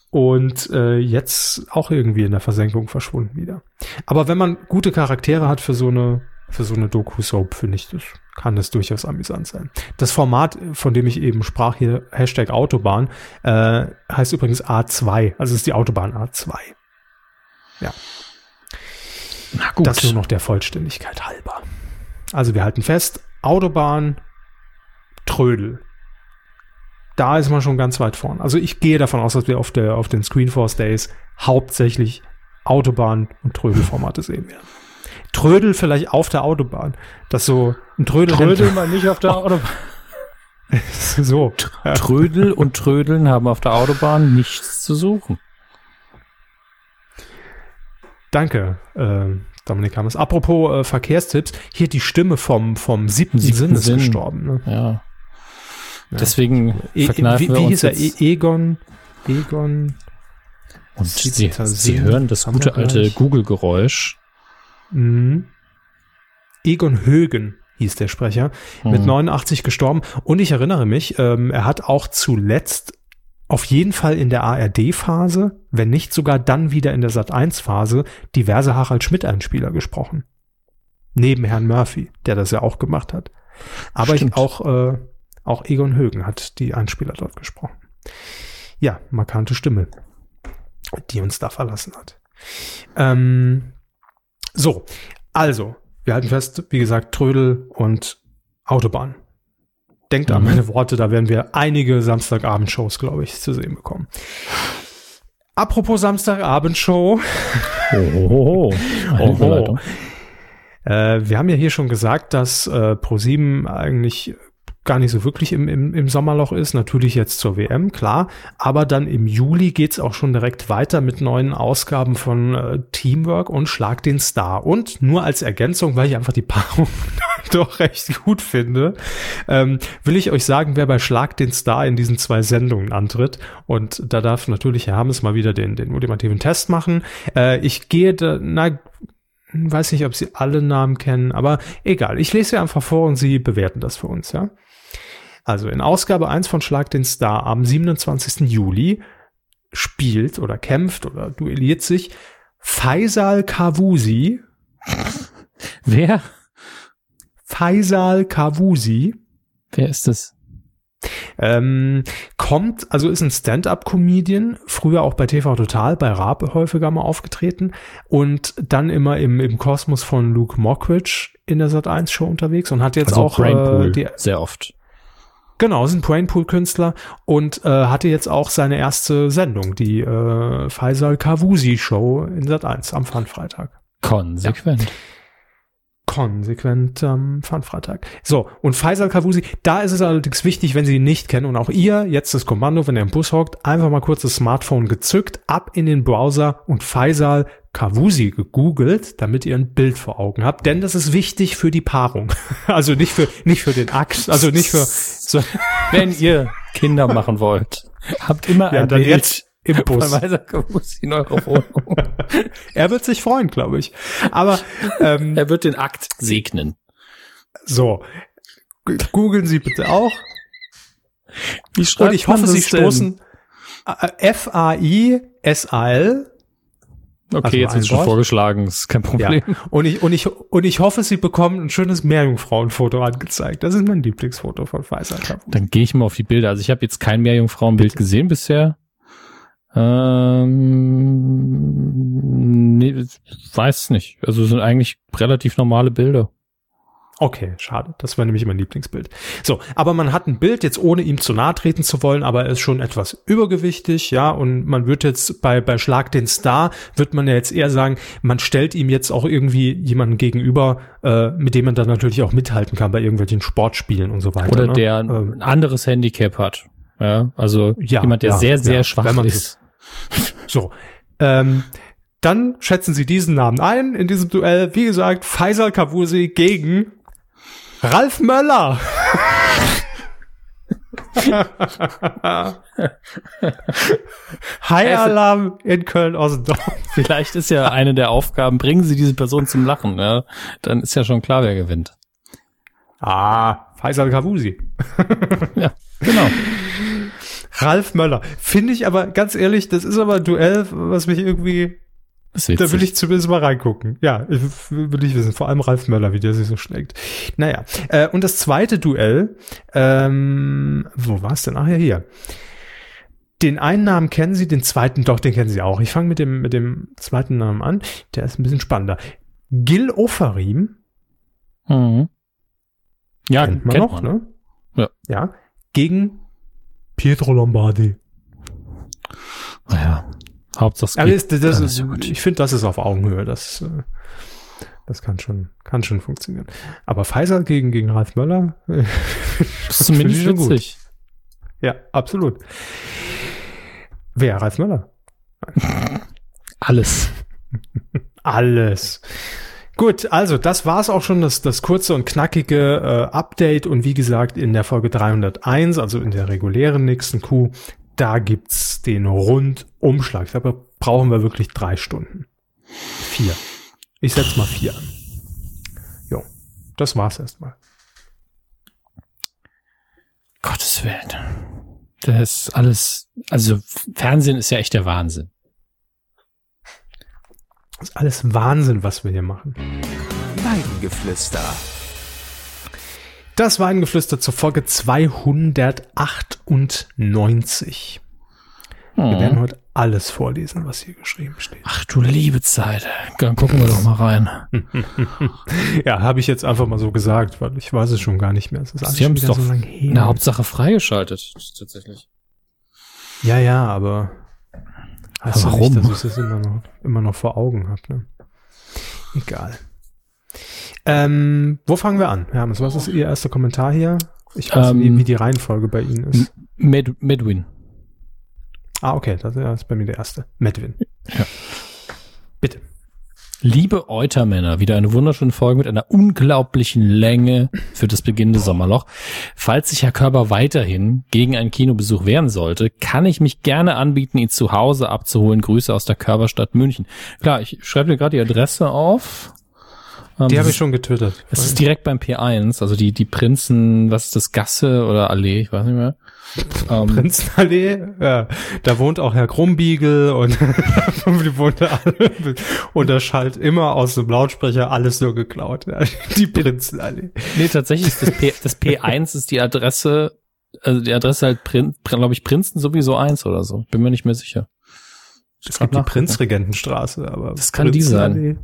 Und äh, jetzt auch irgendwie in der Versenkung verschwunden wieder. Aber wenn man gute Charaktere hat für so eine, für so eine Doku-Soap, finde ich, das kann das durchaus amüsant sein. Das Format, von dem ich eben sprach, hier Hashtag Autobahn, äh, heißt übrigens A2, also ist die Autobahn A2. Ja. Na gut. Das nur noch der Vollständigkeit halber. Also wir halten fest, Autobahn, Trödel. Da ist man schon ganz weit vorn. Also ich gehe davon aus, dass wir auf, der, auf den Screenforce Days hauptsächlich Autobahn und Trödelformate sehen werden. Trödel vielleicht auf der Autobahn. Das so ein Trödel. Trödel mal nicht auf der Autobahn. so. Trödel und Trödeln haben auf der Autobahn nichts zu suchen. Danke, äh, Dominik Hammers. Apropos äh, Verkehrstipps, hier die Stimme vom, vom siebten, siebten Sinn ist Sinn. gestorben. Ne? Ja. ja. Deswegen e verkneifen wie, wie wir uns hieß er? E Egon, Egon. Und Sie, Sie hören das gute alte Google-Geräusch. Mhm. Egon Högen hieß der Sprecher, mhm. mit 89 gestorben. Und ich erinnere mich, ähm, er hat auch zuletzt auf jeden Fall in der ARD-Phase, wenn nicht sogar dann wieder in der Sat1-Phase, diverse Harald Schmidt-Einspieler gesprochen. Neben Herrn Murphy, der das ja auch gemacht hat. Aber ich, auch, äh, auch Egon Högen hat die Einspieler dort gesprochen. Ja, markante Stimme, die uns da verlassen hat. Ähm, so, also, wir halten fest, wie gesagt, Trödel und Autobahn. Denkt mhm. an meine Worte, da werden wir einige Samstagabendshows, glaube ich, zu sehen bekommen. Apropos Samstagabendshow. Oh, oh, oh. Äh, wir haben ja hier schon gesagt, dass äh, ProSieben eigentlich gar nicht so wirklich im, im, im Sommerloch ist. Natürlich jetzt zur WM, klar. Aber dann im Juli geht's auch schon direkt weiter mit neuen Ausgaben von äh, Teamwork und Schlag den Star. Und nur als Ergänzung, weil ich einfach die Paarung doch recht gut finde, ähm, will ich euch sagen, wer bei Schlag den Star in diesen zwei Sendungen antritt. Und da darf natürlich Herr Hammes mal wieder den, den ultimativen Test machen. Äh, ich gehe da, na, weiß nicht, ob Sie alle Namen kennen, aber egal. Ich lese sie einfach vor und Sie bewerten das für uns, ja. Also in Ausgabe 1 von Schlag den Star am 27. Juli spielt oder kämpft oder duelliert sich Faisal Kavusi. Wer? Faisal Kavusi. Wer ist das? Ähm, kommt, also ist ein Stand-up-Comedian, früher auch bei TV Total, bei Raab häufiger mal aufgetreten und dann immer im, im Kosmos von Luke Mockridge in der Sat 1 Show unterwegs und hat jetzt also auch äh, die, sehr oft. Genau, ist ein Brainpool-Künstler und äh, hatte jetzt auch seine erste Sendung, die äh, Faisal Kavusi Show in Sat 1 am Fun-Freitag. Konsequent. Konsequent am Fun-Freitag. So, und Faisal Kavusi, da ist es allerdings wichtig, wenn Sie ihn nicht kennen und auch ihr jetzt das Kommando, wenn er im Bus hockt, einfach mal kurz das Smartphone gezückt, ab in den Browser und Faisal Kavusi gegoogelt, damit ihr ein Bild vor Augen habt, denn das ist wichtig für die Paarung. Also nicht für nicht für den Akt, also nicht für so, Wenn ihr Kinder machen wollt, habt immer ja, ein dann Bild jetzt im von Bus. Weiser Kavusi in eurer Wohnung. Er wird sich freuen, glaube ich. Aber ähm, er wird den Akt segnen. so, googeln Sie bitte auch Wie und ich hoffe, Sie stoßen äh, F A I S A L Okay, Also jetzt ist schon Wort. vorgeschlagen, ist kein Ja. Problem. Und ich, und ich, und ich hoffe, Sie bekommen ein schönes Meerjungfrauenfoto angezeigt. Das ist mein Lieblingsfoto von Faisal Kavusi. Dann gehe ich mal auf die Bilder. Also ich habe jetzt kein Meerjungfrauenbild gesehen bisher. Ähm, nee, weiß nicht. Also es sind eigentlich relativ normale Bilder. Okay, schade. Das war nämlich mein Lieblingsbild. So, aber man hat ein Bild, jetzt ohne ihm zu nahe treten zu wollen, aber er ist schon etwas übergewichtig, ja, und man wird jetzt bei, bei Schlag den Star, wird man ja jetzt eher sagen, man stellt ihm jetzt auch irgendwie jemanden gegenüber, äh, mit dem man dann natürlich auch mithalten kann bei irgendwelchen Sportspielen und so weiter. Oder ne? der Ähm, ein anderes Handicap hat. Ja, also Ja, jemand, der ja, sehr, sehr ja, schwach ist. So. Ähm, dann schätzen Sie diesen Namen ein in diesem Duell. Wie gesagt, Faisal Kavusi gegen Ralf Möller. High Alarm in Köln-Ossendorf. Vielleicht ist ja eine der Aufgaben, bringen Sie diese Person zum Lachen. Ja, dann ist ja schon klar, wer gewinnt. Ah, Faisal Kavusi. Ja, genau. Ralf Möller. Finde ich aber, ganz ehrlich, das ist aber ein Duell, was mich irgendwie Da will ich zumindest mal reingucken. Ja, will ich wissen. Vor allem Ralf Möller, wie der sich so schlägt. Naja, äh, und das zweite Duell, ähm, wo war es denn? Ach ja, hier. Den einen Namen kennen Sie, den zweiten, doch, den kennen Sie auch. Ich fange mit dem, mit dem zweiten Namen an. Der ist ein bisschen spannender. Gil Ofarim, Mhm. Ja, kennt man noch, ne? Ja. Ja. Gegen Pietro Lombardi. Naja, Hauptsache es Aber geht. das, das ist, ich finde, das ist auf Augenhöhe. Das, äh, das kann schon, kann schon funktionieren. Aber Pfizer gegen, gegen Ralf Möller, Das ist zumindest schon gut. witzig. ja, absolut. Wer? Ralf Möller? Alles. Alles. Gut, also das war's auch schon, das, das kurze und knackige äh, Update. Und wie gesagt, in der Folge 301, also in der regulären nächsten Q, da gibt's den Rundumschlag. Da brauchen wir wirklich drei Stunden. Vier. Ich setz mal vier an. Jo, das war's erstmal. Gottes Willen. Das ist alles, also Fernsehen ist ja echt der Wahnsinn. Das ist alles Wahnsinn, was wir hier machen. Weidengeflüster. Das war ein Geflüster zur Folge 298. Wir werden heute alles vorlesen, was hier geschrieben steht. Ach du liebe Zeit. Dann gucken wir doch mal rein. Ja, habe ich jetzt einfach mal so gesagt, weil ich weiß es schon gar nicht mehr. Es ist alles Sie haben es doch so lange her. in der Hauptsache freigeschaltet. Tatsächlich. Ja, ja, aber heißt ja Warum? nicht, dass ich es immer noch, immer noch vor Augen habe. Ne? Egal. Ähm, wo fangen wir an? Hermes, was ist Ihr erster Kommentar hier? Ich weiß Ähm, nicht, wie die Reihenfolge bei Ihnen ist. Med Medwin. Ah, okay, das ist bei mir der erste. Medwin. Ja. Bitte. Liebe Eutermänner, wieder eine wunderschöne Folge mit einer unglaublichen Länge für das beginnende Sommerloch. Falls sich Herr Körber weiterhin gegen einen Kinobesuch wehren sollte, kann ich mich gerne anbieten, ihn zu Hause abzuholen. Grüße aus der Körperstadt München. Klar, ich schreibe dir gerade die Adresse auf. Ähm, Die habe ich schon getötet. Es ist direkt beim P1, also die, die Prinzen, was ist das, Gasse oder Allee, ich weiß nicht mehr. Ähm, Prinzenallee, ja, da wohnt auch Herr Krumbiegel und die wohnt da alle. Und da schallt immer aus dem Lautsprecher alles nur geklaut. Ja, die Prinzenallee. nee, tatsächlich ist das, P, das P1 ist die Adresse, also die Adresse halt, Prin, glaube ich, Prinzen sowieso eins oder so. Bin mir nicht mehr sicher. Es gibt die Prinzregentenstraße, aber Das kann die sein.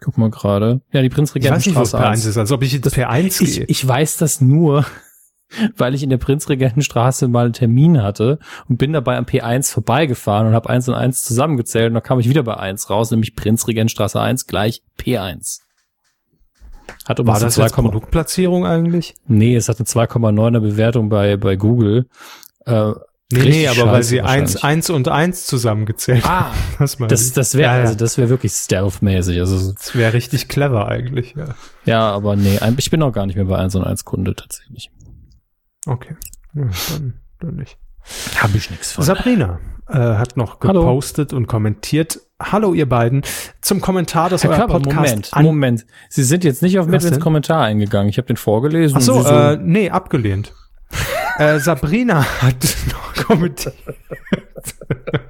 Guck mal gerade. Ja, die Ich weiß nicht, was Prinzregentenstraße P1 1. ist, als ob ich jetzt P1 Ich, gehe. ich weiß das nur, weil ich in der Prinzregentenstraße mal einen Termin hatte und bin dabei am P1 vorbeigefahren und habe eins und eins zusammengezählt und dann kam ich wieder bei eins raus, nämlich Prinzregentenstraße 1 gleich P1. Hat um War das jetzt Produktplatzierung eigentlich? Nee, es hat eine 2,9er Bewertung bei, bei Google. Äh, Nee, nee, aber weil sie eins, eins und eins zusammengezählt Ah, das, das, das wäre, ja, ja. also das wäre wirklich stealth-mäßig. Also, das wäre richtig clever eigentlich, ja. Ja, aber nee, ich bin auch gar nicht mehr bei eins und eins Kunde tatsächlich. Okay. Ja, dann, dann nicht. Habe ich nichts von. Sabrina äh, hat noch gepostet Hallo. und kommentiert. Hallo ihr beiden. Zum Kommentar, dass Herr euer Körper, Podcast... Moment, Moment. Sie sind jetzt nicht auf mit ins Kommentar eingegangen. Ich habe den vorgelesen. Ach so, so äh, nee, abgelehnt. Äh, Sabrina hat noch kommentiert.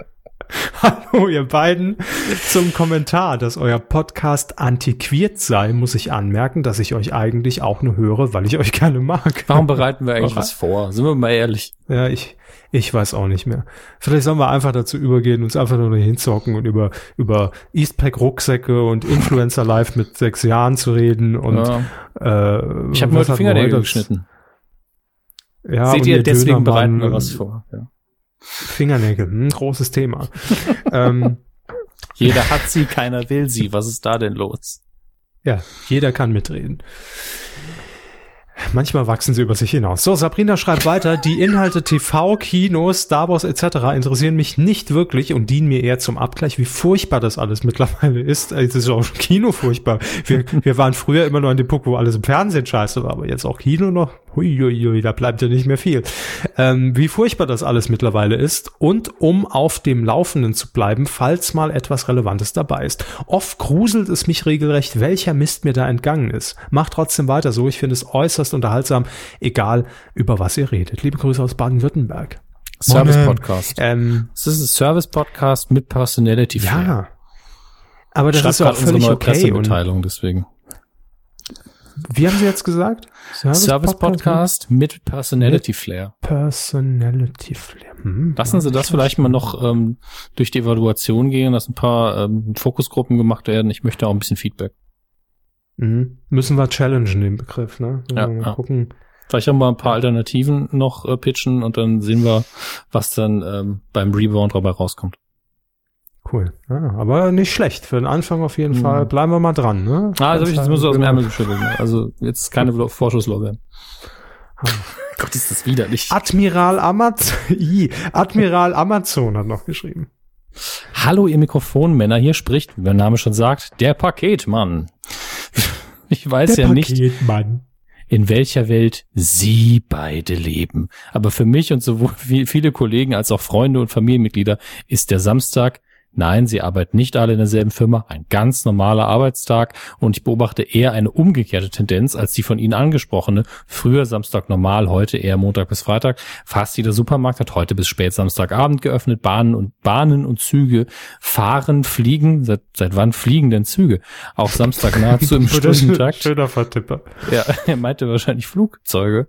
Hallo, ihr beiden. Zum Kommentar, dass euer Podcast antiquiert sei, muss ich anmerken, dass ich euch eigentlich auch nur höre, weil ich euch gerne mag. Warum bereiten wir eigentlich was vor? Sind wir mal ehrlich. Ja, ich, ich weiß auch nicht mehr. Vielleicht sollen wir einfach dazu übergehen, uns einfach nur hinzocken und über, über Eastpack Rucksäcke und Influencer Live mit sechs Jahren zu reden und, ja. äh, Ich habe mir heute Fingernägel geschnitten. Ja, Seht ihr, deswegen bereiten wir was vor. Ja. Fingernägel, hm, großes Thema. ähm, jeder hat sie, keiner will sie. Was ist da denn los? Ja, jeder kann mitreden. Manchmal wachsen sie über sich hinaus. So, Sabrina schreibt weiter, die Inhalte TV, Kino, Star Wars etc. interessieren mich nicht wirklich und dienen mir eher zum Abgleich, wie furchtbar das alles mittlerweile ist. Es ist auch Kino furchtbar. Wir, wir waren früher immer nur an dem Punkt, wo alles im Fernsehen scheiße war, aber jetzt auch Kino noch. Huiuiui, da bleibt ja nicht mehr viel. Ähm, wie furchtbar das alles mittlerweile ist und um auf dem Laufenden zu bleiben, falls mal etwas Relevantes dabei ist. Oft gruselt es mich regelrecht, welcher Mist mir da entgangen ist. Macht trotzdem weiter so, ich finde es äußerst unterhaltsam, egal über was ihr redet. Liebe Grüße aus Baden-Württemberg. Service-Podcast. Ähm, es ist ein Service-Podcast mit Personality. Ja. Aber das ist ja auch völlig okay. Und deswegen. Wie haben Sie jetzt gesagt? Service, Service Podcast, Podcast mit Personality Flair. Personality Flair. Hm, Lassen Sie das vielleicht mal noch ähm, durch die Evaluation gehen, dass ein paar ähm, Fokusgruppen gemacht werden. Ich möchte auch ein bisschen Feedback. Mhm. Müssen wir challengen den Begriff, ne? Ja, mal ja. gucken. Vielleicht haben wir ein paar Alternativen noch äh, pitchen und dann sehen wir, was dann ähm, beim Rebound dabei rauskommt. Cool. Ja, aber nicht schlecht. Für den Anfang auf jeden mhm. Fall. Bleiben wir mal dran. Ne? Ah, also ich jetzt muss aus dem Ärmel geschüttelt. Also jetzt keine Vorschusslorbeeren. Gott, ist das widerlich. Admiral Amazon, Admiral Amazon hat noch geschrieben. Hallo, ihr Mikrofonmänner. Hier spricht, wie der Name schon sagt, der Paketmann. Ich weiß der ja Paketmann. nicht, in welcher Welt Sie beide leben. Aber für mich und sowohl viele Kollegen als auch Freunde und Familienmitglieder ist der Samstag Nein, sie arbeiten nicht alle in derselben Firma, ein ganz normaler Arbeitstag und ich beobachte eher eine umgekehrte Tendenz als die von Ihnen angesprochene. Früher Samstag normal, heute eher Montag bis Freitag. Fast jeder Supermarkt hat heute bis spät Samstagabend geöffnet. Bahnen und Bahnen und Züge fahren, fliegen. Seit, seit wann fliegen denn Züge? Auch Samstag nahezu im Stundentakt. Schöner Vertipper. Ja, er meinte wahrscheinlich Flugzeuge.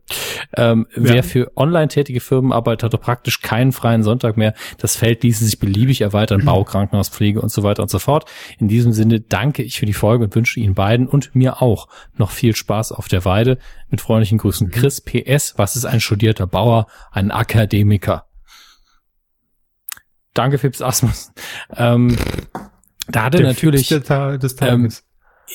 Ähm, ja. Wer für online tätige Firmen arbeitet, hatte praktisch keinen freien Sonntag mehr. Das Feld ließe sich beliebig erweitern. Bau Krankenhauspflege und so weiter und so fort. In diesem Sinne danke ich für die Folge und wünsche Ihnen beiden und mir auch noch viel Spaß auf der Weide. Mit freundlichen Grüßen mhm. Chris PS. Was ist ein studierter Bauer? Ein Akademiker. Danke, Fips Asmus. Ähm, da hat er natürlich ähm,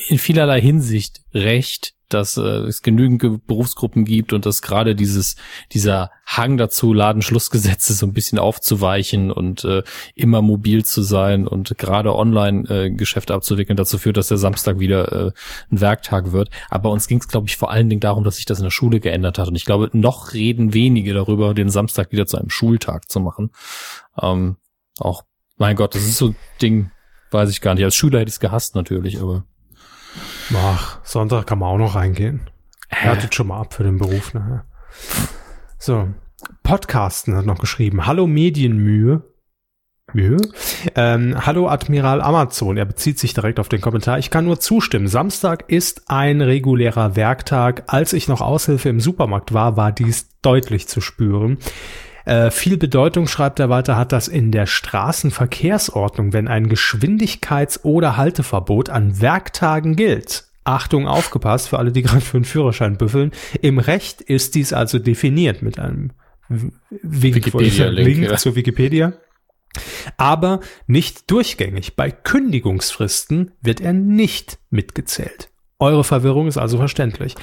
in vielerlei Hinsicht recht dass äh, es genügend Berufsgruppen gibt und dass gerade dieses dieser Hang dazu, Ladenschlussgesetze so ein bisschen aufzuweichen und äh, immer mobil zu sein und gerade Online-Geschäfte äh, abzuwickeln, dazu führt, dass der Samstag wieder äh, ein Werktag wird. Aber uns ging es, glaube ich, vor allen Dingen darum, dass sich das in der Schule geändert hat. Und ich glaube, noch reden wenige darüber, den Samstag wieder zu einem Schultag zu machen. Ähm, auch, mein Gott, das ist so ein Ding, weiß ich gar nicht. Als Schüler hätte ich es gehasst natürlich, aber Ach, Sonntag kann man auch noch reingehen. Hörtet schon mal ab für den Beruf nachher. So, Podcasten hat noch geschrieben. Hallo Medienmühe. Mühe? Ähm, hallo Admiral Amazon. Er bezieht sich direkt auf den Kommentar. Ich kann nur zustimmen. Samstag ist ein regulärer Werktag. Als ich noch Aushilfe im Supermarkt war, war dies deutlich zu spüren. Äh, viel Bedeutung, schreibt er weiter, hat das in der Straßenverkehrsordnung, wenn ein Geschwindigkeits- oder Halteverbot an Werktagen gilt. Achtung, aufgepasst, für alle, die gerade für einen Führerschein büffeln. Im Recht ist dies also definiert mit einem Wink, Wikipedia-Link, Link ja. zur Wikipedia. Aber nicht durchgängig. Bei Kündigungsfristen wird er nicht mitgezählt. Eure Verwirrung ist also verständlich.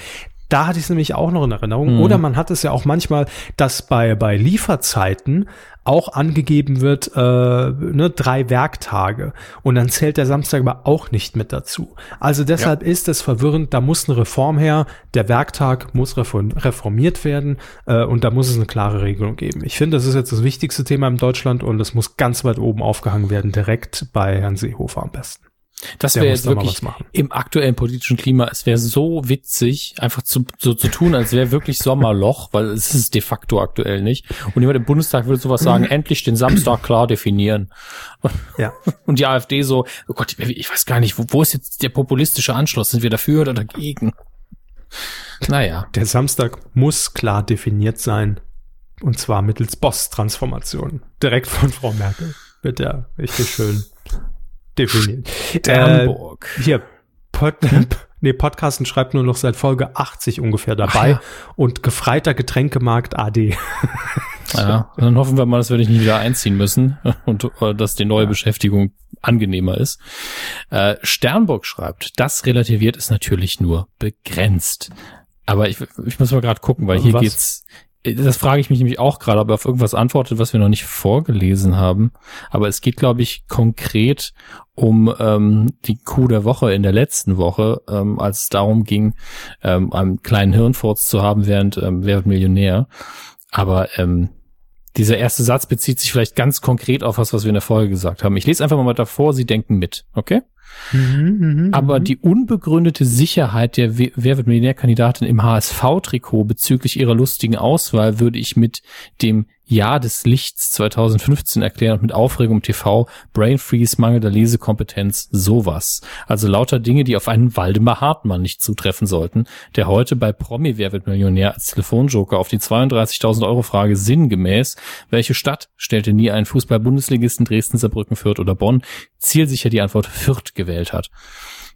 Da hatte ich es nämlich auch noch in Erinnerung. Mhm. Oder man hat es ja auch manchmal, dass bei, bei Lieferzeiten auch angegeben wird, äh, ne, drei Werktage. Und dann zählt der Samstag aber auch nicht mit dazu. Also deshalb ist es verwirrend, da muss eine Reform her. Der Werktag muss reform reformiert werden äh, und da muss es eine klare Regelung geben. Ich finde, das ist jetzt das wichtigste Thema in Deutschland und es muss ganz weit oben aufgehangen werden, direkt bei Herrn Seehofer am besten. Das Der wäre jetzt wirklich im aktuellen politischen Klima, es wäre so witzig, einfach zu, so zu tun, als wäre wirklich Sommerloch, weil es ist de facto aktuell nicht. Und jemand im Bundestag würde sowas sagen, endlich den Samstag klar definieren. Ja. Und die AfD so, oh Gott, ich weiß gar nicht, wo, wo ist jetzt der populistische Anschluss? Sind wir dafür oder dagegen? Naja. Der Samstag muss klar definiert sein. Und zwar mittels Boss-Transformation. Direkt von Frau Merkel. Wird ja richtig schön definiert. Sternburg. Äh, hier, Pod, nee, Podcasten schreibt nur noch seit Folge 80 ungefähr dabei. Ja. Und gefreiter Getränkemarkt AD. Ja, dann hoffen wir mal, dass wir dich nicht wieder einziehen müssen und äh, dass die neue Beschäftigung angenehmer ist. Äh, Sternburg schreibt, das relativiert ist natürlich nur begrenzt. Aber ich, ich muss mal gerade gucken, weil hier Was? geht's. Das frage ich mich nämlich auch gerade, ob er auf irgendwas antwortet, was wir noch nicht vorgelesen haben. Aber es geht, glaube ich, konkret um ähm, die Kuh der Woche in der letzten Woche, ähm, als es darum ging, ähm, einen kleinen Hirnfurz zu haben während ähm, Wer wird Millionär. Aber ähm, dieser erste Satz bezieht sich vielleicht ganz konkret auf was, was wir in der Folge gesagt haben. Ich lese einfach mal weiter vor, Sie denken mit, okay? Mhm, Aber die unbegründete Sicherheit der Wer wird Millionärkandidatin im HSV-Trikot bezüglich ihrer lustigen Auswahl würde ich mit dem Jahr des Lichts 2015 erklären und mit Aufregung im TV, Brain Freeze, mangelnder Lesekompetenz, sowas. Also lauter Dinge, die auf einen Waldemar Hartmann nicht zutreffen sollten, der heute bei Promi Wer wird Millionär als Telefonjoker auf die 32.000 Euro Frage sinngemäß, welche Stadt stellte nie einen Fußball-Bundesligisten Dresden, Saarbrücken, Fürth oder Bonn, zielsicher die Antwort Fürth gewählt hat.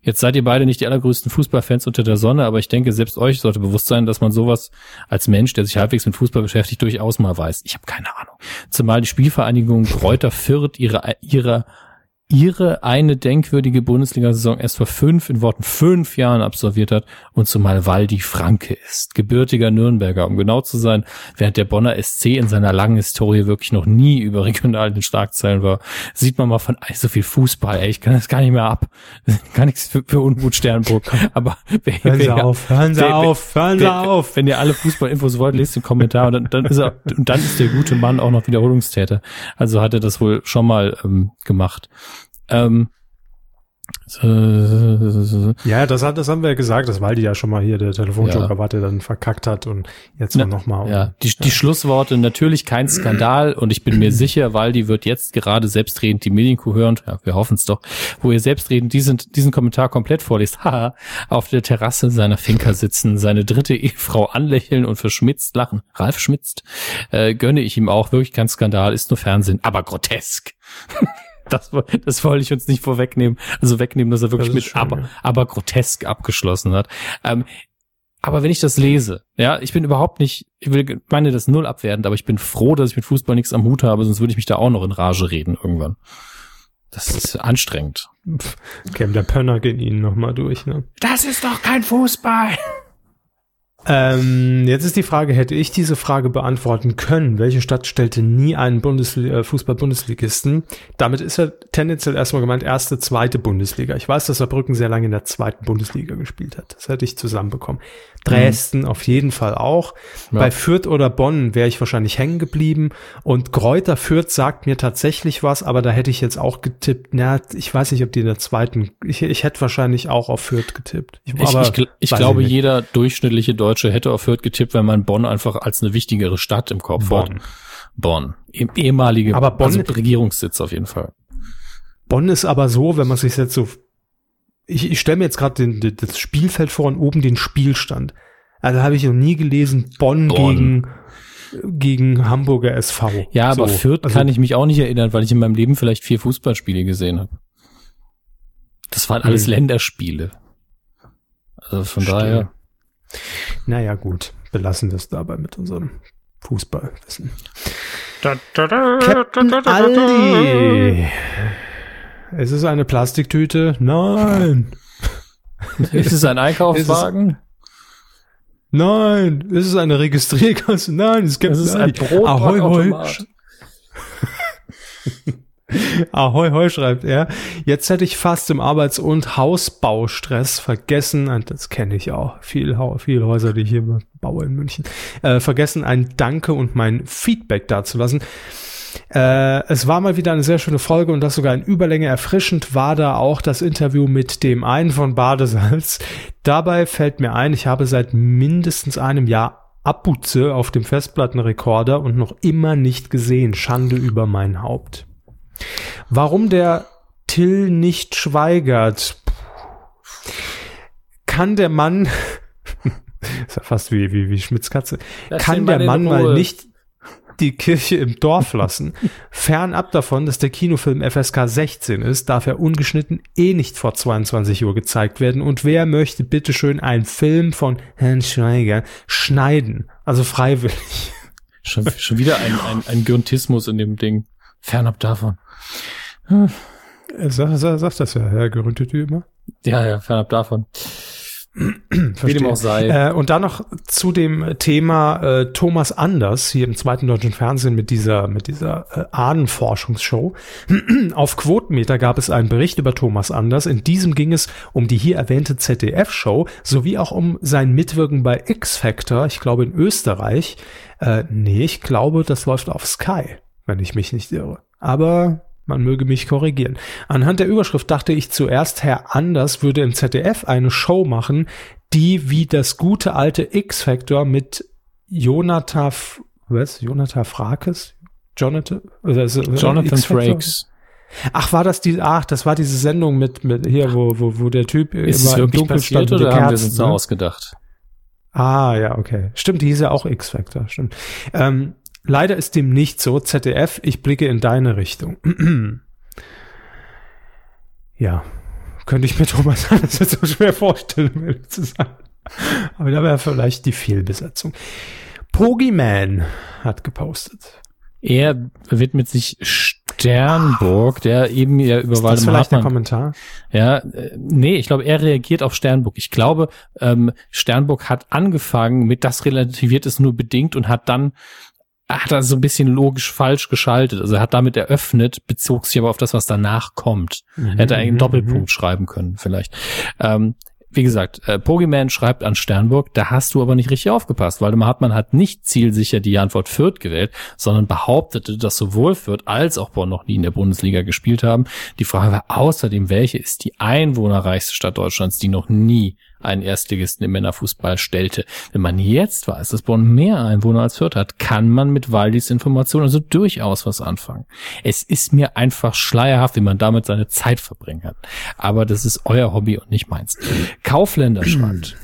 Jetzt seid ihr beide nicht die allergrößten Fußballfans unter der Sonne, aber ich denke, selbst euch sollte bewusst sein, dass man sowas als Mensch, der sich halbwegs mit Fußball beschäftigt, durchaus mal weiß. Ich habe keine Ahnung. Zumal die Spielvereinigung Kräuter Fürth ihre, ihre, ihre eine denkwürdige Bundesliga-Saison erst vor fünf, in Worten fünf Jahren absolviert hat und zumal Waldi Franke ist. Gebürtiger Nürnberger, um genau zu sein, während der Bonner SC in seiner langen Historie wirklich noch nie überregional in den Schlagzeilen war, sieht man mal von ey, so viel Fußball, ey, ich kann das gar nicht mehr ab. Gar nichts für, für Unmut Sternburg. Aber wer, Hören Sie wer- auf, hören Sie wer- auf, hören Sie auf. Wenn ihr alle Fußballinfos wollt, lest den Kommentar und dann, dann ist er, und dann ist der gute Mann auch noch Wiederholungstäter. Also hat er das wohl schon mal ähm, gemacht. Ähm, äh, Ja, das, hat, das haben wir ja gesagt, dass Waldi ja schon mal hier der Telefonjoker Ja. war, der dann verkackt hat und jetzt Na, noch mal. ja, die, die Schlussworte natürlich kein Skandal und ich bin mir sicher, weil die wird jetzt gerade selbstredend die Medienkuh hören, ja, wir hoffen es doch, wo ihr selbstredend diesen, diesen Kommentar komplett vorliest, haha, auf der Terrasse seiner Finca sitzen, seine dritte Ehefrau anlächeln und verschmitzt lachen. Ralf schmitzt, äh, gönne ich ihm auch, wirklich kein Skandal, ist nur Fernsehen, aber grotesk. Das, das wollte ich uns nicht vorwegnehmen, also wegnehmen, dass er wirklich Das mit schön, aber, ja. aber grotesk abgeschlossen hat. Ähm, aber wenn ich das lese, ja, ich bin überhaupt nicht, ich will, meine das null abwertend, aber ich bin froh, dass ich mit Fußball nichts am Hut habe, sonst würde ich mich da auch noch in Rage reden irgendwann. Das ist anstrengend. Käme der Pönner in Ihnen noch mal durch, ne? Das ist doch kein Fußball. Ähm, jetzt ist die Frage, hätte ich diese Frage beantworten können? Welche Stadt stellte nie einen Bundesli äh, Fußball-Bundesligisten? Damit ist ja tendenziell erstmal gemeint erste, zweite Bundesliga. Ich weiß, dass Saarbrücken sehr lange in der zweiten Bundesliga gespielt hat. Das hätte ich zusammenbekommen. Dresden auf jeden Fall auch. Ja. Bei Fürth oder Bonn wäre ich wahrscheinlich hängen geblieben. Und Kräuter Fürth sagt mir tatsächlich was, aber da hätte ich jetzt auch getippt. Na, ich weiß nicht, ob die in der zweiten, ich, ich hätte wahrscheinlich auch auf Fürth getippt. Ich, aber ich, ich glaube, jeder durchschnittliche Deutsche hätte auf Fürth getippt, wenn man Bonn einfach als eine wichtigere Stadt im Kopf hat. Bonn. Bonn. Eh- ehemalige Aber Bonn- also Regierungssitz auf jeden Fall. Bonn ist aber so, wenn man sich jetzt so, ich, ich stelle mir jetzt gerade das Spielfeld vor und oben den Spielstand. Also habe ich noch nie gelesen, Bonn, Bonn. gegen gegen Hamburger SV. Ja, aber so. Fürth also, kann ich mich auch nicht erinnern, weil ich in meinem Leben vielleicht vier Fußballspiele gesehen habe. Das waren alles Hm. Länderspiele. Also von Stimmt. daher. Naja, gut. Belassen wir es dabei mit unserem Fußballwissen. Da, da, da, Captain Aldi. Es ist eine Plastiktüte. Nein. Ist es ein Einkaufswagen? Nein. Ist es eine Registrierkasse? Nein, es gibt es ist ein Brotbackautomat. Ahoi, hoi, schreibt er. Jetzt hätte ich fast im Arbeits- und Hausbaustress vergessen, und das kenne ich auch, viel, viel Häuser, die ich hier baue in München, äh, vergessen, ein Danke und mein Feedback dazulassen. Äh, es war mal wieder eine sehr schöne Folge und das sogar in Überlänge erfrischend war da auch das Interview mit dem einen von Badesalz. Dabei fällt mir ein, ich habe seit mindestens einem Jahr Abutze auf dem Festplattenrekorder und noch immer nicht gesehen. Schande über mein Haupt. Warum der Till nicht schweigert? Kann der Mann, ist ja fast wie, wie, wie Schmitz Katze, das kann der Mann mal nicht die Kirche im Dorf lassen. Fernab davon, dass der Kinofilm FSK 16 ist, darf er ungeschnitten eh nicht vor 22 Uhr gezeigt werden. Und wer möchte bitteschön einen Film von Herrn Schweiger schneiden? Also freiwillig. Schon, schon wieder ein, ein, ein Gürntismus in dem Ding. Fernab davon. Er sagt, er sagt das ja, Herr Gerüntete immer. Ja, ja, fernab davon. Wie dem auch sei. Äh, und dann noch zu dem Thema äh, Thomas Anders hier im zweiten deutschen Fernsehen mit dieser mit dieser äh, Ahnenforschungsshow. Auf Quotenmeter gab es einen Bericht über Thomas Anders. In diesem ging es um die hier erwähnte ZDF-Show sowie auch um sein Mitwirken bei X Factor. Ich glaube in Österreich. Äh, nee, ich glaube, das läuft auf Sky, wenn ich mich nicht irre. Aber man möge mich korrigieren. Anhand der Überschrift dachte ich zuerst, Herr Anders würde im ZDF eine Show machen, die wie das gute alte X-Factor mit Jonathan, was? Jonathan Frakes? Jonathan, also, Jonathan Frakes. Ach, war das die, ach, das war diese Sendung mit, mit hier, wo, wo, wo der Typ Ist immer im Dunkeln stand oder Kerzen, haben wir es ne? ausgedacht? Ah, ja, okay. Stimmt, die hieß ja auch X-Factor, stimmt. Ähm, Leider ist dem nicht so. ZDF, ich blicke in deine Richtung. ja, könnte ich mir Thomas das jetzt so schwer vorstellen, um ehrlich zu sein. Aber da wäre vielleicht die Fehlbesetzung. Pogiman hat gepostet. Er widmet sich Sternburg, der eben ja über Ist das vielleicht Hartmann, der Kommentar? Ja, äh, nee, ich glaube, er reagiert auf Sternburg. Ich glaube, ähm, Sternburg hat angefangen mit das relativiert es nur bedingt und hat dann hat er so ein bisschen logisch falsch geschaltet. Also er hat damit eröffnet, bezog sich aber auf das, was danach kommt. Mhm, er hätte einen mhm, Doppelpunkt mhm. schreiben können, vielleicht. Ähm, wie gesagt, äh, Pogiman schreibt an Sternburg, da hast du aber nicht richtig aufgepasst. Waldemar Hartmann hat nicht zielsicher die Antwort Fürth gewählt, sondern behauptete, dass sowohl Fürth als auch Bonn noch nie in der Bundesliga gespielt haben. Die Frage war außerdem, welche ist die einwohnerreichste Stadt Deutschlands, die noch nie einen Erstligisten im Männerfußball stellte. Wenn man jetzt weiß, dass Bonn mehr Einwohner als Fürth hat, kann man mit Waldis Informationen also durchaus was anfangen. Es ist mir einfach schleierhaft, wie man damit seine Zeit verbringen kann. Aber das ist euer Hobby und nicht meins. Kaufländer schreibt.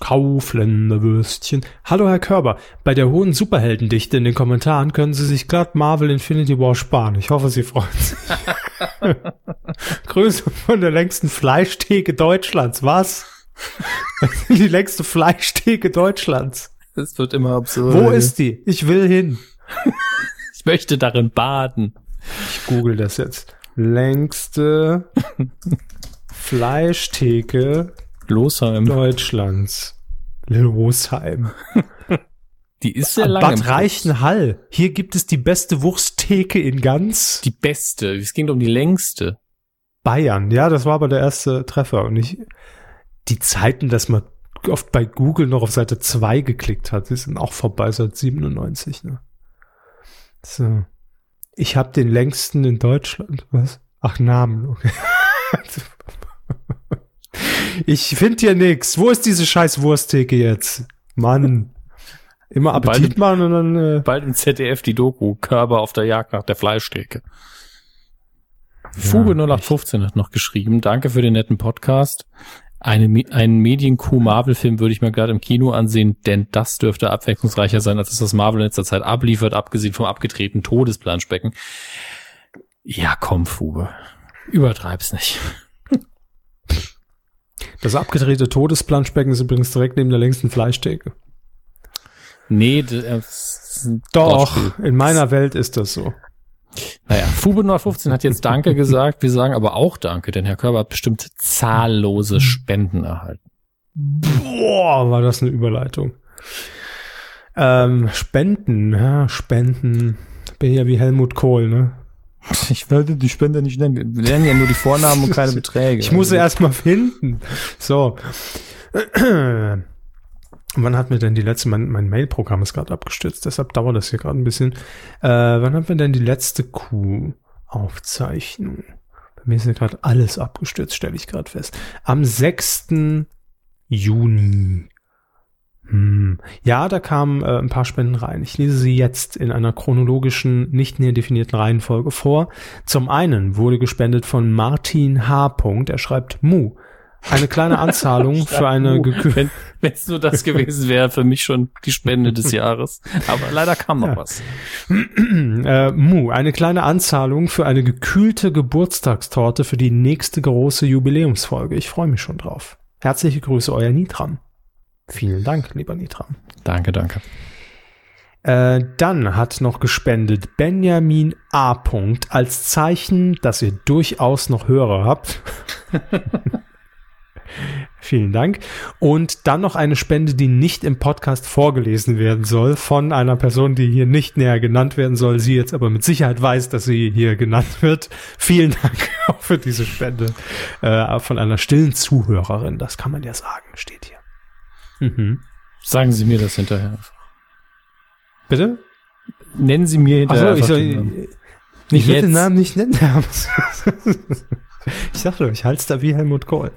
Kaufländerwürstchen. Hallo Herr Körber, bei der hohen Superheldendichte in den Kommentaren können Sie sich glatt Marvel Infinity War sparen. Ich hoffe, Sie freuen sich. Grüße von der längsten Fleischtheke Deutschlands. Was? die längste Fleischtheke Deutschlands. Das wird immer absurd. Wo ist die? Ich will hin. ich möchte darin baden. Ich google das jetzt. Längste Fleischtheke Losheim. Deutschlands. Losheim. Die ist sehr lang. Bad Reichenhall. Hier gibt es die beste Wursttheke in ganz. Die beste. Es ging um die längste. Bayern. Ja, das war aber der erste Treffer. Und ich, die Zeiten, dass man oft bei Google noch auf Seite 2 geklickt hat, die sind auch vorbei seit 97. Ne? So. Ich habe den längsten in Deutschland. Was? Ach, Namen. Okay. ich finde hier nix. Wo ist diese scheiß Wursttheke jetzt? Mann. Immer Appetit bald, machen und dann. Äh bald im ZDF die Doku, Körper auf der Jagd nach der Fleischtheke. Ja, Fuge 0815 hat noch geschrieben, danke für den netten Podcast. Eine, einen Medien-Q Marvel-Film würde ich mir gerade im Kino ansehen, denn das dürfte abwechslungsreicher sein, als es das Marvel in letzter Zeit abliefert, abgesehen vom abgetretenen Todesplanschbecken. Ja, komm, Fuge. Übertreib's nicht. Das abgedrehte Todesplanschbecken ist übrigens direkt neben der längsten Fleischtheke. Nee, das Doch, in meiner Welt ist das so. Naja, Fube 915 hat jetzt Danke gesagt. Wir sagen aber auch Danke, denn Herr Körber hat bestimmt zahllose Spenden erhalten. Boah, war das eine Überleitung. Ähm, Spenden, ja, Spenden. Bin ja wie Helmut Kohl, ne? Ich werde die Spender nicht nennen. Wir lernen ja nur die Vornamen und keine Beträge. Ich muss sie erstmal finden. So. Wann hat mir denn die letzte, mein, mein Mail-Programm ist gerade abgestürzt, deshalb dauert das hier gerade ein bisschen. Äh, wann hat mir denn die letzte Q-Aufzeichnung? Bei mir ist ja gerade alles abgestürzt, stelle ich gerade fest. Am 6. Juni. Hm. Ja, da kamen äh, ein paar Spenden rein. Ich lese sie jetzt in einer chronologischen, nicht näher definierten Reihenfolge vor. Zum einen wurde gespendet von Martin H. Er schreibt Mu. Eine kleine Anzahlung für eine Wenn es nur das gewesen wäre, für mich schon die Spende des Jahres. Aber leider kam noch ja. was. äh, Mu, eine kleine Anzahlung für eine gekühlte Geburtstagstorte für die nächste große Jubiläumsfolge. Ich freue mich schon drauf. Herzliche Grüße, euer Nitram. Vielen Dank, lieber Nitram. Danke, danke. Äh, dann hat noch gespendet Benjamin A. als Zeichen, dass ihr durchaus noch Hörer habt. Vielen Dank. Und dann noch eine Spende, die nicht im Podcast vorgelesen werden soll, von einer Person, die hier nicht näher genannt werden soll, sie jetzt aber mit Sicherheit weiß, dass sie hier genannt wird. Vielen Dank auch für diese Spende äh, von einer stillen Zuhörerin. Das kann man ja sagen, steht hier. Mhm. Sagen Sie mir das hinterher. Bitte? Nennen Sie mir hinterher. Ach so, ich soll, ich will den Namen nicht nennen. Ich dachte, ich halte da wie Helmut Kohl.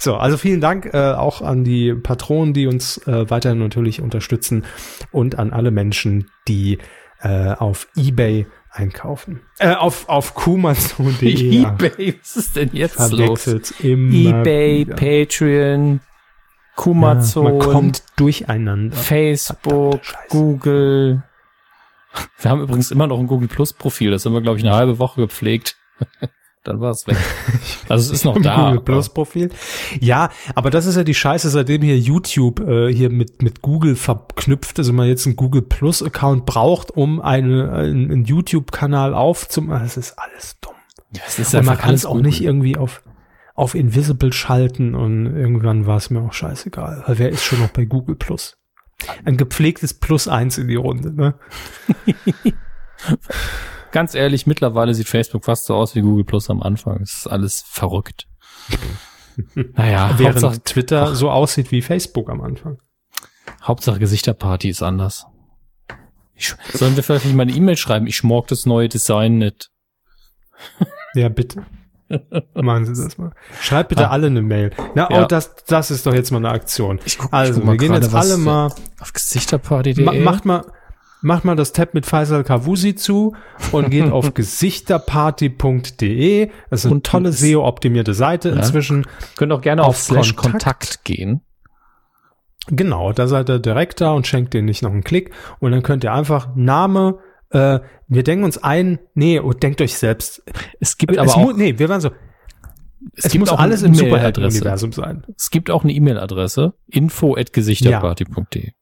So, also vielen Dank äh, auch an die Patronen, die uns äh, weiterhin natürlich unterstützen und an alle Menschen, die äh, auf eBay einkaufen. Äh, auf auf kumanso.de. eBay, was ist denn jetzt Verwechselt los? eBay, wieder. Patreon, Kumazon, ja, man kommt durcheinander. Facebook, Google. Wir haben übrigens immer noch ein Google Plus Profil, das haben wir glaube ich eine halbe Woche gepflegt dann war es weg. Also es ist noch da. Google Plus Profil. Ja, aber das ist ja die Scheiße, seitdem hier YouTube äh, hier mit mit Google verknüpft, also man jetzt einen Google Plus Account braucht, um eine, einen, einen YouTube Kanal aufzumachen. Das ist alles dumm. Ja, es ist und man kann es auch nicht irgendwie auf auf Invisible schalten und irgendwann war es mir auch scheißegal. Weil wer ist schon noch bei Google Plus? Ein gepflegtes Plus eins in die Runde, ne? ganz ehrlich, mittlerweile sieht Facebook fast so aus wie Google Plus am Anfang. Es ist alles verrückt. naja, während Hauptsache, Twitter ach, so aussieht wie Facebook am Anfang. Hauptsache Gesichterparty ist anders. Ich, sollen wir vielleicht nicht mal eine E-Mail schreiben? Ich mag das neue Design nicht. ja, bitte. Machen Sie das mal. Schreibt bitte ah. alle eine Mail. Na, ja. oh, das, das ist doch jetzt mal eine Aktion. Guck, also, wir gehen jetzt alle mal auf Gesichterparty.de. Ma macht mal, macht mal das Tab mit Faisal Kavusi zu und geht auf gesichterparty.de. Das ist eine und tolle SEO-optimierte Seite ja. inzwischen. Könnt auch gerne auf, auf Slash Kontakt. Kontakt gehen. Genau, da seid ihr direkt da und schenkt denen nicht noch einen Klick. Und dann könnt ihr einfach Name, äh, wir denken uns ein, nee, und denkt euch selbst. Es gibt aber es auch, nee, wir waren so, es, es gibt muss auch alles im Superhelden-Universum sein. Es gibt auch eine E-Mail-Adresse, info at gesichterparty.de. Ja.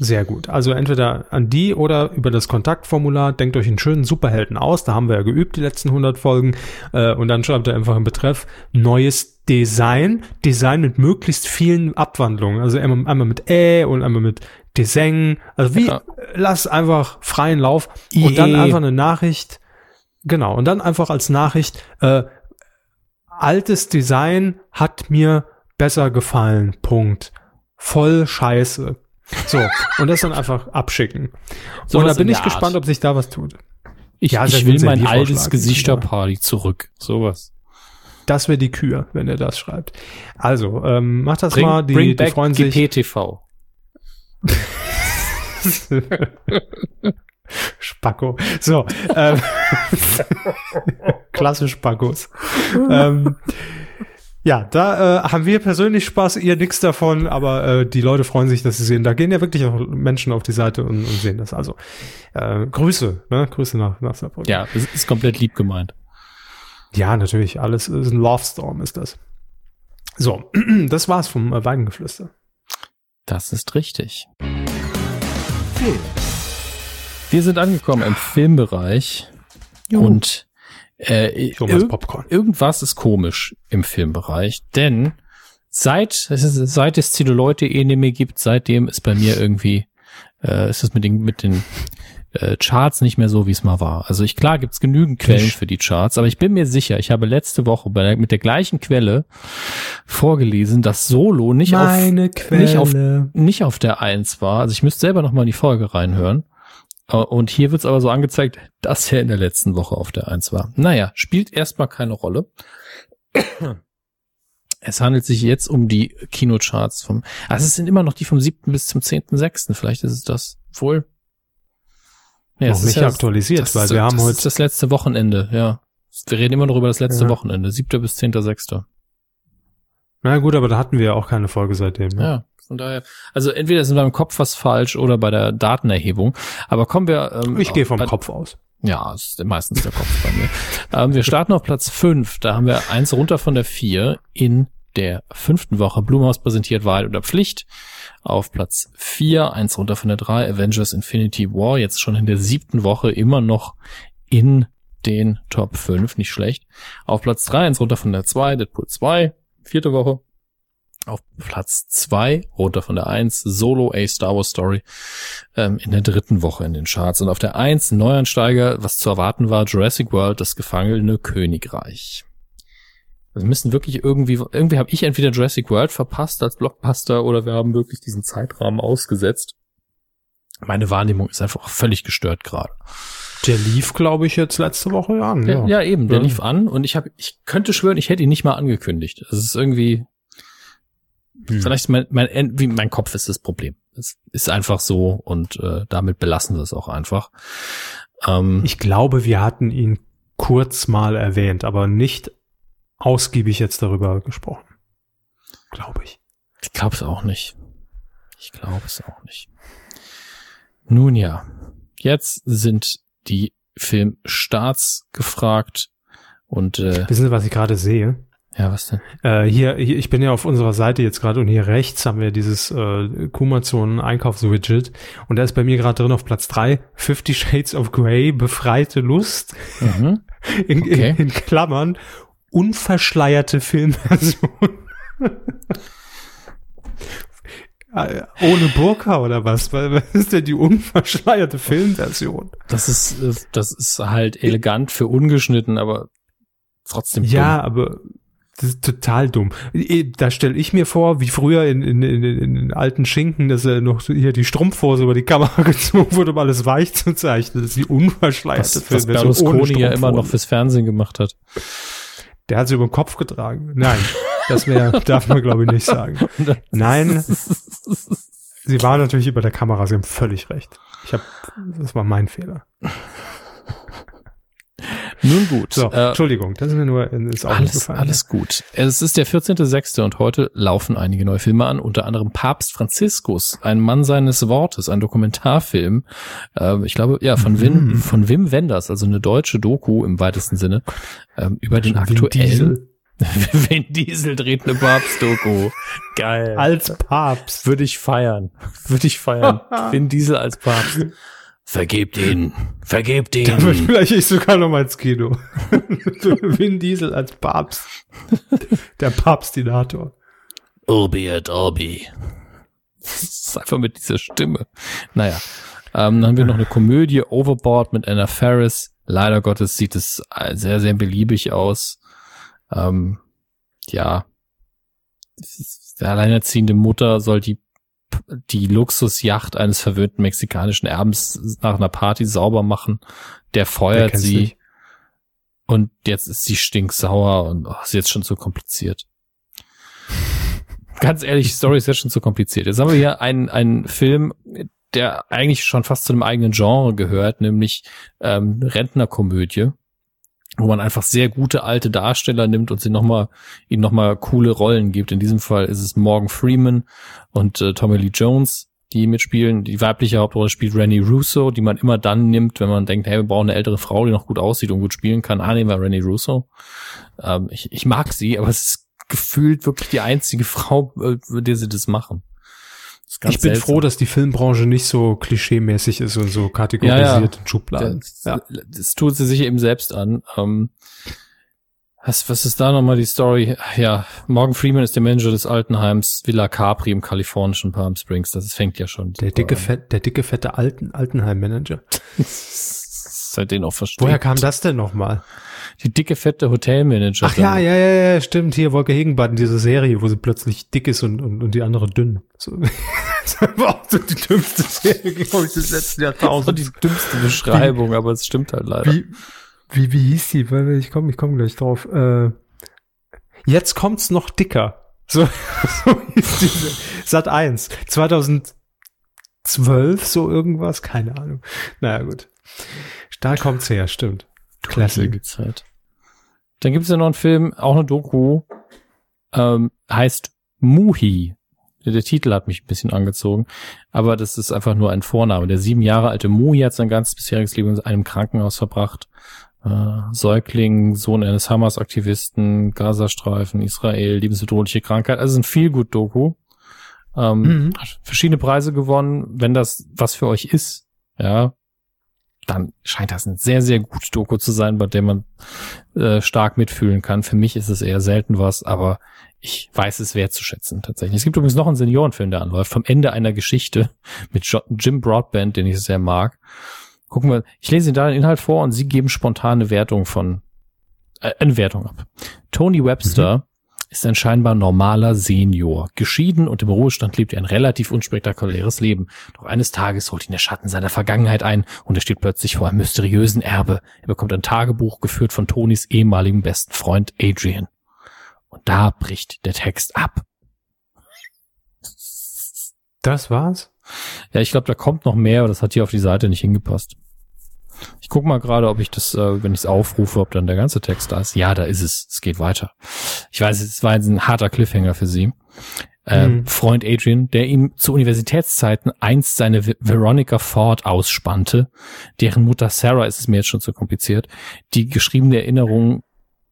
Sehr gut. Also entweder an die oder über das Kontaktformular. Denkt euch einen schönen Superhelden aus. Da haben wir ja geübt die letzten 100 Folgen. Äh, und dann schreibt ihr einfach im Betreff neues Design. Design mit möglichst vielen Abwandlungen. Also einmal, einmal mit Ä und einmal mit Design. Also wie, ja. lass einfach freien Lauf. IE. Und dann einfach eine Nachricht. Genau. Und dann einfach als Nachricht, äh, altes Design hat mir besser gefallen. Punkt. Voll scheiße. So, und das dann einfach abschicken. So, und da bin ich gespannt, ob sich da was tut. Ich, ja, ich will mein altes Gesichterparty zurück. Sowas. Das wäre die Kür, wenn er das schreibt. Also, ähm, mach das bring, mal, die, bring die freuen sich. GPTV. Spacko. So, ähm, klasse Spackos. ähm, ja, da äh, haben wir persönlich Spaß, ihr nichts davon, aber äh, die Leute freuen sich, dass sie sehen. Da gehen ja wirklich auch Menschen auf die Seite und, und sehen das. Also äh, Grüße, ne? Grüße nach, nach Saarbrücken. Ja, es ist komplett lieb gemeint. Ja, natürlich. Alles ist ein Love Storm, ist das. So, das war's vom äh, Weidengeflüster. Das ist richtig. Wir sind angekommen im Filmbereich und äh, irg- Popcorn. irgendwas ist komisch im Filmbereich, denn seit seit es Leute eh nicht mehr gibt, seitdem ist bei mir irgendwie äh, ist es mit den mit den äh, Charts nicht mehr so, wie es mal war. Also ich klar gibt's genügend Quellen Fisch. für die Charts, aber ich bin mir sicher, ich habe letzte Woche bei der, mit der gleichen Quelle vorgelesen, dass Solo nicht auf nicht auf nicht auf der Eins war. Also ich müsste selber noch mal in die Folge reinhören. Äh, Und hier wird's aber so angezeigt, dass er in der letzten Woche auf der Eins war. Naja, spielt erstmal keine Rolle. Es handelt sich jetzt um die Kinocharts vom, also es sind immer noch die vom 7. bis zum 10.6. Vielleicht ist es das wohl. Nee, Noch ist nicht aktualisiert, das, weil wir haben das heute- ist das letzte Wochenende, ja. Wir reden immer noch über das letzte Ja. Wochenende, 7. bis 10.6. Na gut, aber da hatten wir ja auch keine Folge seitdem. Ne? Ja, von daher, also entweder ist in meinem Kopf was falsch oder bei der Datenerhebung. Aber kommen wir. Ähm, Ich gehe vom bei, Kopf aus. Ja, ist meistens der Kopf bei mir. ähm, wir starten auf Platz 5. Da haben wir eins runter von der 4 in der fünften Woche. Blumhaus präsentiert Wahrheit oder Pflicht. Auf Platz 4, eins runter von der 3, Avengers Infinity War. Jetzt schon in der siebten Woche immer noch in den Top 5. Nicht schlecht. Auf Platz 3, eins runter von der 2, Deadpool 2. Vierte Woche. Auf Platz 2, runter von der 1, Solo A Star Wars Story ähm, in der dritten Woche in den Charts. Und auf der 1, Neuansteiger, was zu erwarten war, Jurassic World, das gefangene Königreich. Wir müssen wirklich irgendwie, irgendwie habe ich entweder Jurassic World verpasst als Blockbuster oder wir haben wirklich diesen Zeitrahmen ausgesetzt. Meine Wahrnehmung ist einfach völlig gestört gerade. Der lief, glaube ich, jetzt letzte Woche an. Ja, ja, eben, der Ja. lief an und ich habe, ich könnte schwören, ich hätte ihn nicht mal angekündigt. Es ist irgendwie, Hm. vielleicht mein, mein, wie mein Kopf ist das Problem. Es ist einfach so und äh, damit belassen wir es auch einfach. Ähm, Ich glaube, wir hatten ihn kurz mal erwähnt, aber nicht ausgiebig jetzt darüber gesprochen. Glaube ich. Ich glaube es auch nicht. Ich glaube es auch nicht. Nun ja, jetzt sind die Filmstarts gefragt und äh, Wissen Sie, was ich gerade sehe? ja, was denn? Äh, hier, hier, ich bin ja auf unserer Seite jetzt gerade und hier rechts haben wir dieses äh, Kumazon Einkaufswidget und da ist bei mir gerade drin auf Platz drei Fifty Shades of Grey, befreite Lust, Mhm. in, Okay. in, in Klammern, unverschleierte Filmversion. Ohne Burka oder was? Was was ist denn die unverschleierte Filmversion? Das ist äh, das ist halt elegant für ungeschnitten, aber trotzdem Ja, aber das ist total dumm. Da stelle ich mir vor, wie früher in, in, in, in den alten Schinken, dass er noch so hier die Strumpfhose über die Kamera gezogen wurde, um alles weich zu zeichnen. Das ist die unverschleierte was, was Filmversion ohne Berlusconi ja immer noch fürs Fernsehen gemacht hat. Der hat sie über den Kopf getragen. Nein, das wär, darf man glaube ich nicht sagen. Nein, sie war natürlich über der Kamera, sie haben völlig recht. Ich habe, das war mein Fehler. Nun gut. So, äh, Entschuldigung, das ist mir nur ins Auge Alles, gefallen. alles gut. Es ist der 14.06. und heute laufen einige neue Filme an, unter anderem Papst Franziskus, ein Mann seines Wortes, ein Dokumentarfilm. Äh, ich glaube, ja, von Wim, Mhm. von Wim Wenders, also eine deutsche Doku im weitesten Sinne, ähm, über den aktuellen. Diesel. Vin Diesel dreht eine Papst-Doku. Geil. Als Papst. Würde ich feiern. Würde ich feiern. Vin Diesel als Papst. Vergebt ihn. Vergebt ihn. vielleicht ich sogar noch mal ins Kino. Vin Diesel als Papst. Der Papstinator. Urbi et Orbi. Das ist einfach mit dieser Stimme. Naja. Ähm, dann haben wir noch eine Komödie, Overboard mit Anna Faris. Leider Gottes sieht es sehr, sehr beliebig aus. Ähm, ja. Die alleinerziehende Mutter soll die, die Luxusjacht eines verwöhnten mexikanischen Erbens nach einer Party sauber machen. Der feuert kennt's sie. nicht? Und jetzt ist sie stinksauer und oh, ist jetzt schon zu kompliziert. Ganz ehrlich, die Story ist jetzt schon zu kompliziert. Jetzt haben wir hier einen, einen Film, der eigentlich schon fast zu einem eigenen Genre gehört, nämlich ähm, Rentnerkomödie, wo man einfach sehr gute alte Darsteller nimmt und sie noch mal, ihnen nochmal coole Rollen gibt. In diesem Fall ist es Morgan Freeman und äh, Tommy Lee Jones, die mitspielen. Die weibliche Hauptrolle spielt Rennie Russo, die man immer dann nimmt, wenn man denkt, hey, wir brauchen eine ältere Frau, die noch gut aussieht und gut spielen kann. Ah, nehmen wir Rennie Russo. Ähm, ich, ich mag sie, aber es ist gefühlt wirklich die einzige Frau, äh, mit der sie das machen. Ich bin seltsam. froh, dass die Filmbranche nicht so klischeemäßig ist und so kategorisiert in Schubladen. Das, Ja. das tut sie sich eben selbst an. Ähm, was, was ist da nochmal die Story? Ja, Morgan Freeman ist der Manager des Altenheims Villa Capri im kalifornischen Palm Springs. Das fängt ja schon. Der dicke, fett, der dicke, fette Alten, Altenheim-Manager. Seitdem auch versteht. Woher kam das denn nochmal? Die dicke, fette Hotelmanager. Ach ja, ja, ja, ja, stimmt. Hier Wolke Hegenbart in dieser Serie, wo sie plötzlich dick ist und, und, und die andere dünn. So. das war auch so die dümmste Serie, glaube ich, des letzten Das war Jahrtausends. die dümmste Beschreibung, aber es stimmt halt leider. Wie, wie, wie hieß die? Ich komme ich komm gleich drauf. Äh, jetzt kommt's noch dicker. So, so hieß diese. Sat 1. 2012, so irgendwas, keine Ahnung. Naja, gut. Da kommt's her, stimmt. Classic. Die Zeit. Dann gibt es ja noch einen Film, auch eine Doku, ähm, heißt Muhi. Der, Titel hat mich ein bisschen angezogen, aber das ist einfach nur ein Vorname. Der sieben Jahre alte Muhi hat sein ganzes bisheriges Leben in einem Krankenhaus verbracht. Äh, Säugling, Sohn eines Hamas-Aktivisten, Gazastreifen, Israel, lebensbedrohliche Krankheit. Also es ist ein viel gut Doku. Ähm, Mhm. verschiedene Preise gewonnen. Wenn das was für euch ist, ja, dann scheint das ein sehr, sehr gutes Doku zu sein, bei dem man äh, stark mitfühlen kann. Für mich ist es eher selten was, aber ich weiß es wertzuschätzen tatsächlich. Es gibt übrigens noch einen Seniorenfilm, der anläuft, vom Ende einer Geschichte mit Jim Broadbent, den ich sehr mag. Gucken wir, ich lese Ihnen da den Inhalt vor und Sie geben spontane Wertung von, äh, eine Wertung ab. Tony Webster ist ein scheinbar normaler Senior. Geschieden und im Ruhestand lebt er ein relativ unspektakuläres Leben. Doch eines Tages holt ihn der Schatten seiner Vergangenheit ein und er steht plötzlich vor einem mysteriösen Erbe. Er bekommt ein Tagebuch geführt von Tonys ehemaligem besten Freund Adrian. Und da bricht der Text ab. Das war's? Ja, ich glaube, da kommt noch mehr, aber das hat hier auf die Seite nicht hingepasst. Ich guck mal gerade, ob ich das, äh, wenn ich es aufrufe, ob dann der ganze Text da ist. Ja, da ist es. Es geht weiter. Ich weiß, es war jetzt ein harter Cliffhanger für Sie. Ähm, Mhm. Freund Adrian, der ihm zu Universitätszeiten einst seine Ve- Veronica Ford ausspannte, deren Mutter Sarah, ist es mir jetzt schon zu kompliziert, die geschriebene Erinnerungen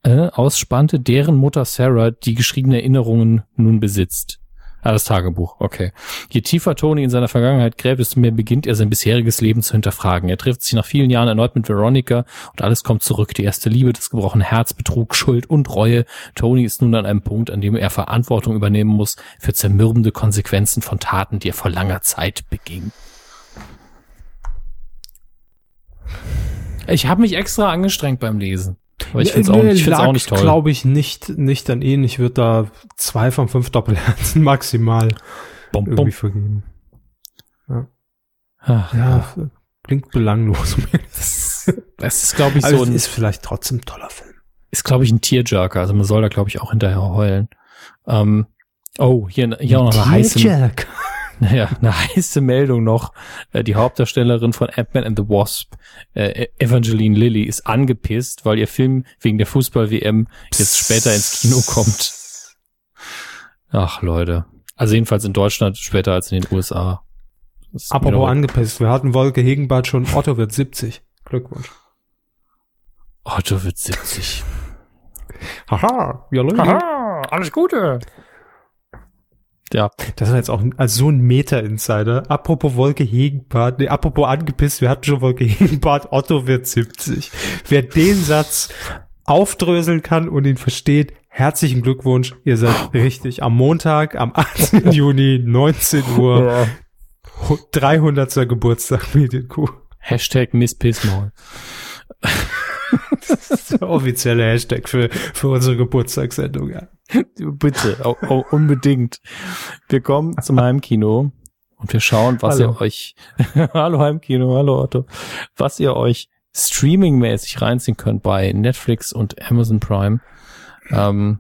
äh, ausspannte, deren Mutter Sarah die geschriebene Erinnerungen nun besitzt. Ah, das Tagebuch, okay. Je tiefer Tony in seiner Vergangenheit gräbt, desto mehr beginnt er sein bisheriges Leben zu hinterfragen. Er trifft sich nach vielen Jahren erneut mit Veronica und alles kommt zurück. Die erste Liebe, das gebrochene Herz, Betrug, Schuld und Reue. Tony ist nun an einem Punkt, an dem er Verantwortung übernehmen muss für zermürbende Konsequenzen von Taten, die er vor langer Zeit beging. Ich habe mich extra angestrengt beim Lesen. Aber ich finde es auch, ich find's auch nicht toll. Glaube ich nicht, nicht an ihn. Ich würde da zwei von fünf Doppelherzen maximal Bom, bom. irgendwie vergeben. Ach, Ja, klingt belanglos. Das ist, glaube ich, Also so es ein, ist vielleicht trotzdem ein toller Film. ist, glaube ich, ein Tearjerker. Also man soll da, glaube ich, auch hinterher heulen. Ähm, oh, hier, hier auch noch eine heiße, Jack. ja, eine heiße Meldung noch. Äh, die Hauptdarstellerin von Ant-Man and the Wasp, äh, Evangeline Lilly, ist angepisst, weil ihr Film wegen der Fußball-WM jetzt später ins Kino kommt. Ach, Leute. Also jedenfalls in Deutschland später als in den USA. Apropos angepisst. Wir hatten Wolke Hegenbart schon. Otto wird 70. Glückwunsch. Otto wird 70. Haha. Ja, Leute. Aha, alles Gute. Ja, Das war jetzt auch als so ein Meta-Insider. Apropos Wolke Hegenbart, nee, apropos angepisst, wir hatten schon Wolke Hegenbart, Otto wird 70. Wer den Satz aufdröseln kann und ihn versteht, herzlichen Glückwunsch. Ihr seid richtig. Am Montag, am 18. Juni, 19 Uhr, 300. Geburtstag Medienkuh. Hashtag Miss Pissmaul. Das ist der offizielle Hashtag für, für unsere Geburtstagssendung, ja. Bitte, au, au, unbedingt. Wir kommen zum Heimkino und wir schauen, was Hallo. ihr euch, hallo Heimkino, hallo Otto, was ihr euch streamingmäßig reinziehen könnt bei Netflix und Amazon Prime. Ähm,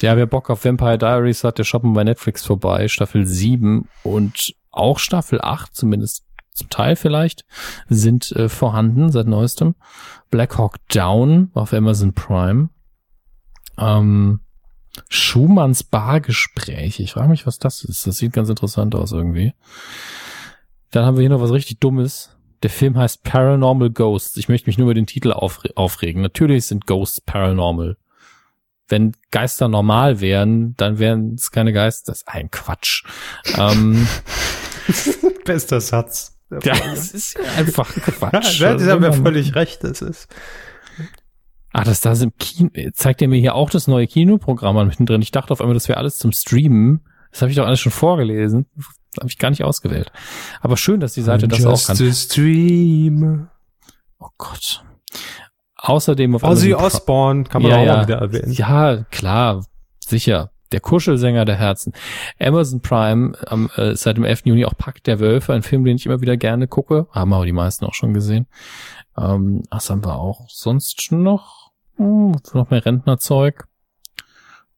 ja, wer Bock auf Vampire Diaries hat, der shoppen bei Netflix vorbei, Staffel 7 und auch Staffel 8, zumindest zum Teil vielleicht, sind äh, vorhanden seit neuestem. Black Hawk Down auf Amazon Prime. Ähm, Schumanns Bargespräch. Ich frage mich, was das ist. Das sieht ganz interessant aus irgendwie. Dann haben wir hier noch was richtig Dummes. Der Film heißt Paranormal Ghosts. Ich möchte mich nur über den Titel aufre aufregen. Natürlich sind Ghosts paranormal. wenn Geister normal wären, dann wären es keine Geister. Das ist ein Quatsch. Ähm, Bester Satz. Ja, es ist ja einfach Quatsch. Ja, Sie haben ja völlig recht. Das ist. Ah, das da im Kino. Zeigt er mir hier auch das neue Kinoprogramm an mittendrin. Ich dachte auf einmal, das wäre alles zum Streamen. Das habe ich doch alles schon vorgelesen. Das habe ich gar nicht ausgewählt. Aber schön, dass die Seite das auch kann. stream. Oh Gott. Außerdem auf Ozzy Osbourne kann man Ja, auch ja. mal wieder erwähnen. Ja, klar, sicher. Der Kuschelsänger der Herzen. Amazon Prime am, äh, seit dem 11. Juni auch Pakt der Wölfe, ein Film, den ich immer wieder gerne gucke. Haben aber die meisten auch schon gesehen. Ähm, was haben wir auch sonst noch? Hm, noch mehr Rentnerzeug.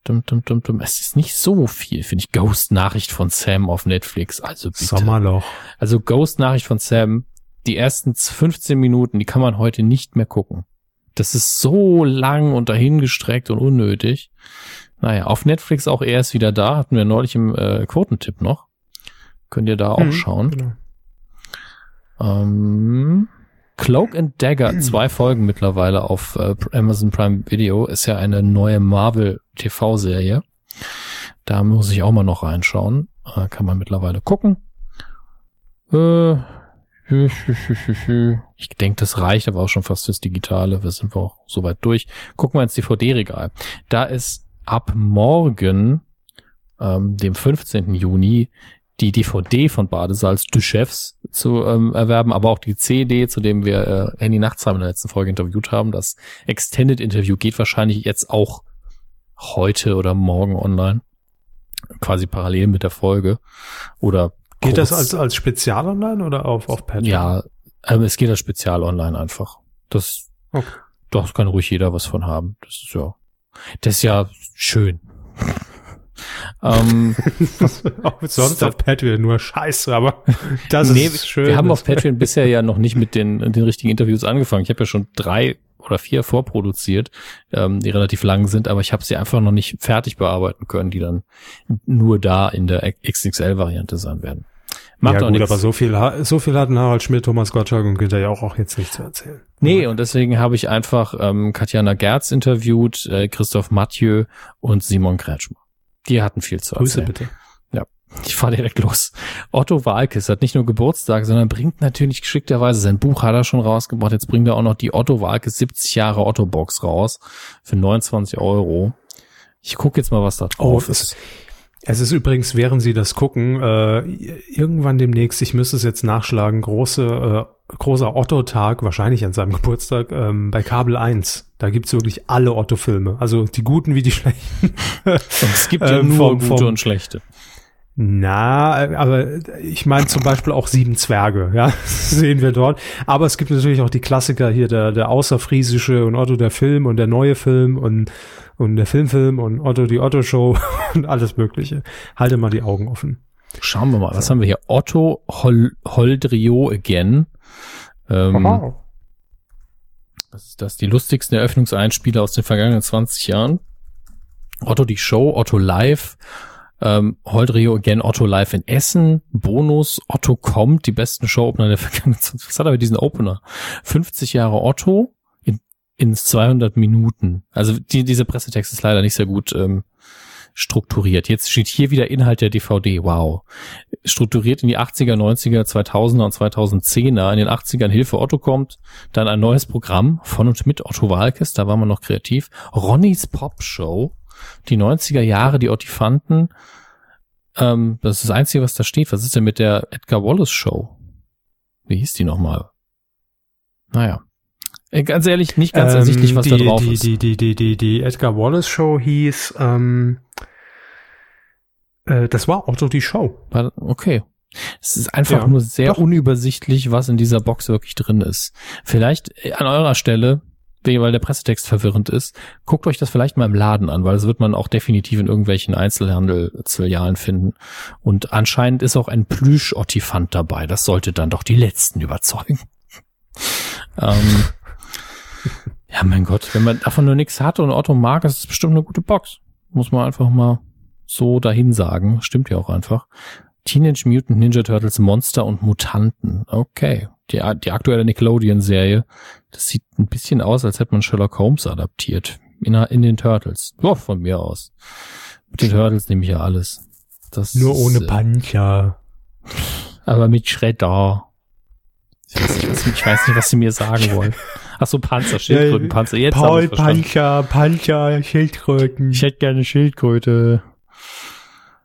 Dum, dum, dum, dum. Es ist nicht so viel, finde ich. Ghost-Nachricht von Sam auf Netflix. Also bitte. Sommerloch. Also Ghost-Nachricht von Sam, die ersten 15 Minuten, die kann man heute nicht mehr gucken. Das ist so lang und dahingestreckt und unnötig. Naja, auf Netflix auch erst wieder da, hatten wir neulich im äh, Quotentipp noch. Könnt ihr da auch Mhm, schauen. Genau. Ähm, Cloak and Dagger, zwei Folgen mittlerweile auf äh, Amazon Prime Video, ist ja eine neue Marvel TV-Serie. Da muss ich auch mal noch reinschauen. Äh, kann man mittlerweile gucken. Äh, ich denke, das reicht aber auch schon fast fürs Digitale. Wir sind auch soweit durch. Gucken wir ins DVD-Regal. Da ist ab morgen, ähm, dem 15. Juni, die DVD von Badesalz du Chefs zu ähm, erwerben, aber auch die CD, zu dem wir äh, Handy Nachtsheim in der letzten Folge interviewt haben. Das Extended Interview geht wahrscheinlich jetzt auch heute oder morgen online. Quasi parallel mit der Folge. Oder Geht das kurz- als, als Spezial online oder auf, auf Patreon? ja, ähm, es geht als Spezial online einfach. Das, Okay. das kann ruhig jeder was von haben. Das ist ja, das ist ja schön. ähm, auch sonst auf Patreon nur Scheiße, aber das nee, ist schön. wir haben auf Patreon bisher ja noch nicht mit den, den richtigen Interviews angefangen. Ich habe ja schon drei oder vier vorproduziert, ähm, die relativ lang sind, aber ich habe sie einfach noch nicht fertig bearbeiten können, die dann nur da in der XXL-Variante sein werden. Macht ja, auch gut, nichts. aber so viel, so viel hatten Harald Schmidt, Thomas Gottschalk und Günther ja auch, auch jetzt nicht zu erzählen. Nee, und deswegen habe ich einfach ähm, Katjana Gerz interviewt, äh, Christoph Mathieu und Simon Kretschmer. Die hatten viel zu Grüße erzählen. bitte. Ich fahr direkt los. Otto Walkes hat nicht nur Geburtstag, sondern bringt natürlich geschickterweise sein Buch hat er schon rausgebracht. Jetzt bringt er auch noch die Otto Walkes 70 Jahre Otto Box raus für 29 Euro. Ich gucke jetzt mal, was da Oh, drauf es, ist. Es ist übrigens, während Sie das gucken, äh, irgendwann demnächst, ich müsste es jetzt nachschlagen, große, äh, großer Otto-Tag, wahrscheinlich an seinem Geburtstag, ähm, bei Kabel 1. Da gibt's wirklich alle Otto-Filme. Also die guten wie die schlechten. Und es gibt ja ähm, nur vom- gute vom- und schlechte. Na, aber ich meine zum Beispiel auch Sieben Zwerge, ja, das sehen wir dort. Aber es gibt natürlich auch die Klassiker hier, der, der Außerfriesische und Otto der Film und der neue Film und, und der Filmfilm und Otto die Otto-Show und alles Mögliche. Halte mal die Augen offen. Schauen wir mal, was haben wir hier? Otto Hol Holdrio Again. Ähm, Was ist das? Die lustigsten Eröffnungseinspieler aus den vergangenen 20 Jahren. Otto die Show, Otto Live, ähm, Holdrio Again, Otto Live in Essen, Bonus, Otto kommt, die besten Show-Opener der vergangenen 20 Was hat er mit diesen Opener? 50 Jahre Otto in, in 200 Minuten. Also die, dieser Pressetext ist leider nicht sehr gut ähm, strukturiert. Jetzt steht hier wieder Inhalt der DVD. Wow. Strukturiert in die 80er, 90er, 2000er und 2010er. In den 80ern Hilfe Otto kommt. Dann ein neues Programm von und mit Otto Walkes. Da war man noch kreativ. Ronnys Pop Show. Die 90er Jahre, die Ottifanten. Ähm, das ist das Einzige, was da steht. Was ist denn mit der Edgar Wallace Show? Wie hieß die nochmal? Naja. Äh, Ganz ehrlich, nicht ganz ersichtlich, was die, da drauf die, ist. Die, die, die, die, die Edgar Wallace Show hieß, ähm, äh, das war Otto die Show. Okay. Es ist einfach Ja, nur sehr doch. unübersichtlich, was in dieser Box wirklich drin ist. Vielleicht äh, an eurer Stelle, weil der Pressetext verwirrend ist, guckt euch das vielleicht mal im Laden an, weil das wird man auch definitiv in irgendwelchen Einzelhandelsfilialen finden. Und anscheinend ist auch ein Plüsch-Ottifant dabei. Das sollte dann doch die letzten überzeugen. ähm, ja, mein Gott, wenn man davon nur nichts hat und Otto mag, ist es bestimmt eine gute Box. Muss man einfach mal so dahin sagen. Stimmt ja auch einfach. Teenage Mutant Ninja Turtles Monster und Mutanten. Okay. Die, die aktuelle Nickelodeon-Serie. Das sieht ein bisschen aus, als hätte man Sherlock Holmes adaptiert. In, in den Turtles. Ja, von mir aus. Mit den Turtles nehme ich ja alles. Das Nur ist, ohne äh, Pancha. Aber mit Schredder. Ich weiß, nicht, was, ich weiß nicht, was sie mir sagen wollen. Ach so, Panzer, Schildkrötenpanzer. Jetzt hab Paul. Pancha, Pancha, Schildkröten. Ich hätte gerne Schildkröte.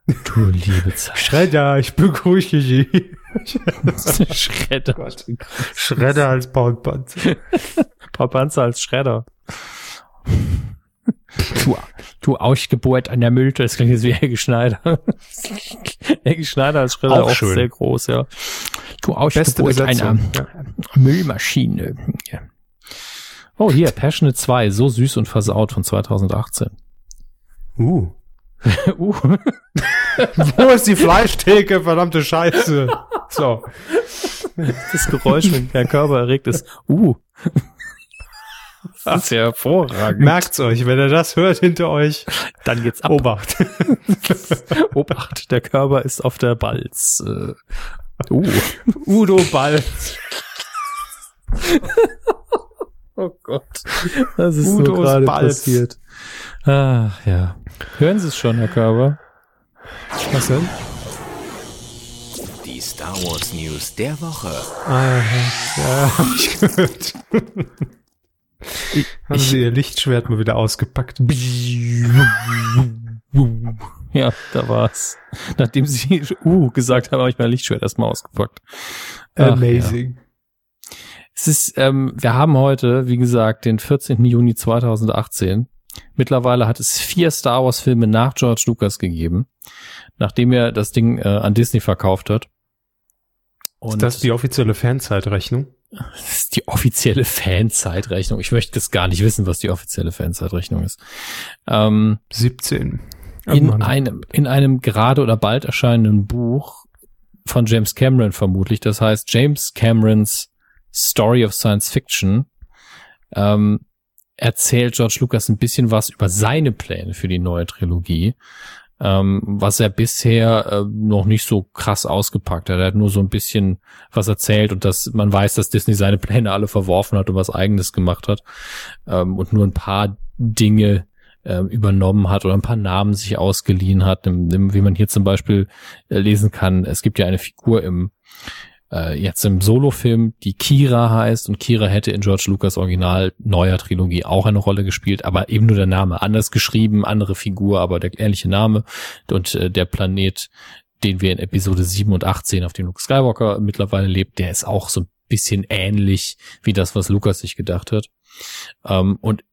Du liebe Zeit. Schredder, ich begrüße Sie. Schredder. Schredder als Paul Panzer. Paar Panzer als Schredder. Du, du Ausgeburt an der Mülte, das klingt jetzt wie Helge Schneider. Helge Schneider als Schredder Auch auch, schön. sehr groß, ja. Du Beste Ausgeburt einer Besetzung. Ja. Müllmaschine. Ja. Oh, hier, Passionate 2, so süß und versaut von 2018. Uh. uh, Wo ist die Fleischtheke, verdammte Scheiße? So. das Geräusch, wenn der Körper erregt ist. Uh. Das ist ja hervorragend. Merkt's euch, wenn ihr das hört hinter euch, Dann geht's ab. Obacht. Obacht, der Körper ist auf der Balz. Äh, uh. Udo Ball. Oh Gott. Das ist Udos so gerade Balz. passiert. Ach ja. Hören Sie es schon, Herr Körber? Was denn? Die Star Wars News der Woche. Ah, ja, hab ich gehört. Haben sie ihr Lichtschwert mal wieder ausgepackt. Ja, da war's. Nachdem Sie uh gesagt haben, habe ich mein Lichtschwert erstmal ausgepackt. Ach, ja. Amazing. Es ist, ähm, wir haben heute, wie gesagt, den 14. Juni 2018. Mittlerweile hat es vier Star Wars Filme nach George Lucas gegeben, nachdem er das Ding äh, an Disney verkauft hat. Und Ist das die offizielle Fanzeitrechnung? Das ist die offizielle Fanzeitrechnung. Ich möchte es gar nicht wissen, was die offizielle Fanzeitrechnung ist. Ähm, 17. Oh in einem, in einem gerade oder bald erscheinenden Buch von James Cameron vermutlich. Das heißt James Camerons Story of Science Fiction. Ähm, erzählt George Lucas ein bisschen was über seine Pläne für die neue Trilogie, ähm, was er bisher äh, noch nicht so krass ausgepackt hat. Er hat nur so ein bisschen was erzählt und dass man weiß, dass Disney seine Pläne alle verworfen hat und was eigenes gemacht hat ähm, und nur ein paar Dinge ähm, übernommen hat oder ein paar Namen sich ausgeliehen hat, im, im, wie man hier zum Beispiel äh, lesen kann. Es gibt ja eine Figur im äh, jetzt im Solo-Film, die Kira heißt und Kira hätte in George Lucas Original neuer Trilogie auch eine Rolle gespielt, aber eben nur der Name anders geschrieben, andere Figur, aber der ähnliche Name und äh, der Planet, den wir in Episode 7 und 18 auf dem Luke Skywalker mittlerweile lebt, der ist auch so ein bisschen ähnlich wie das, was Lucas sich gedacht hat. Ähm, und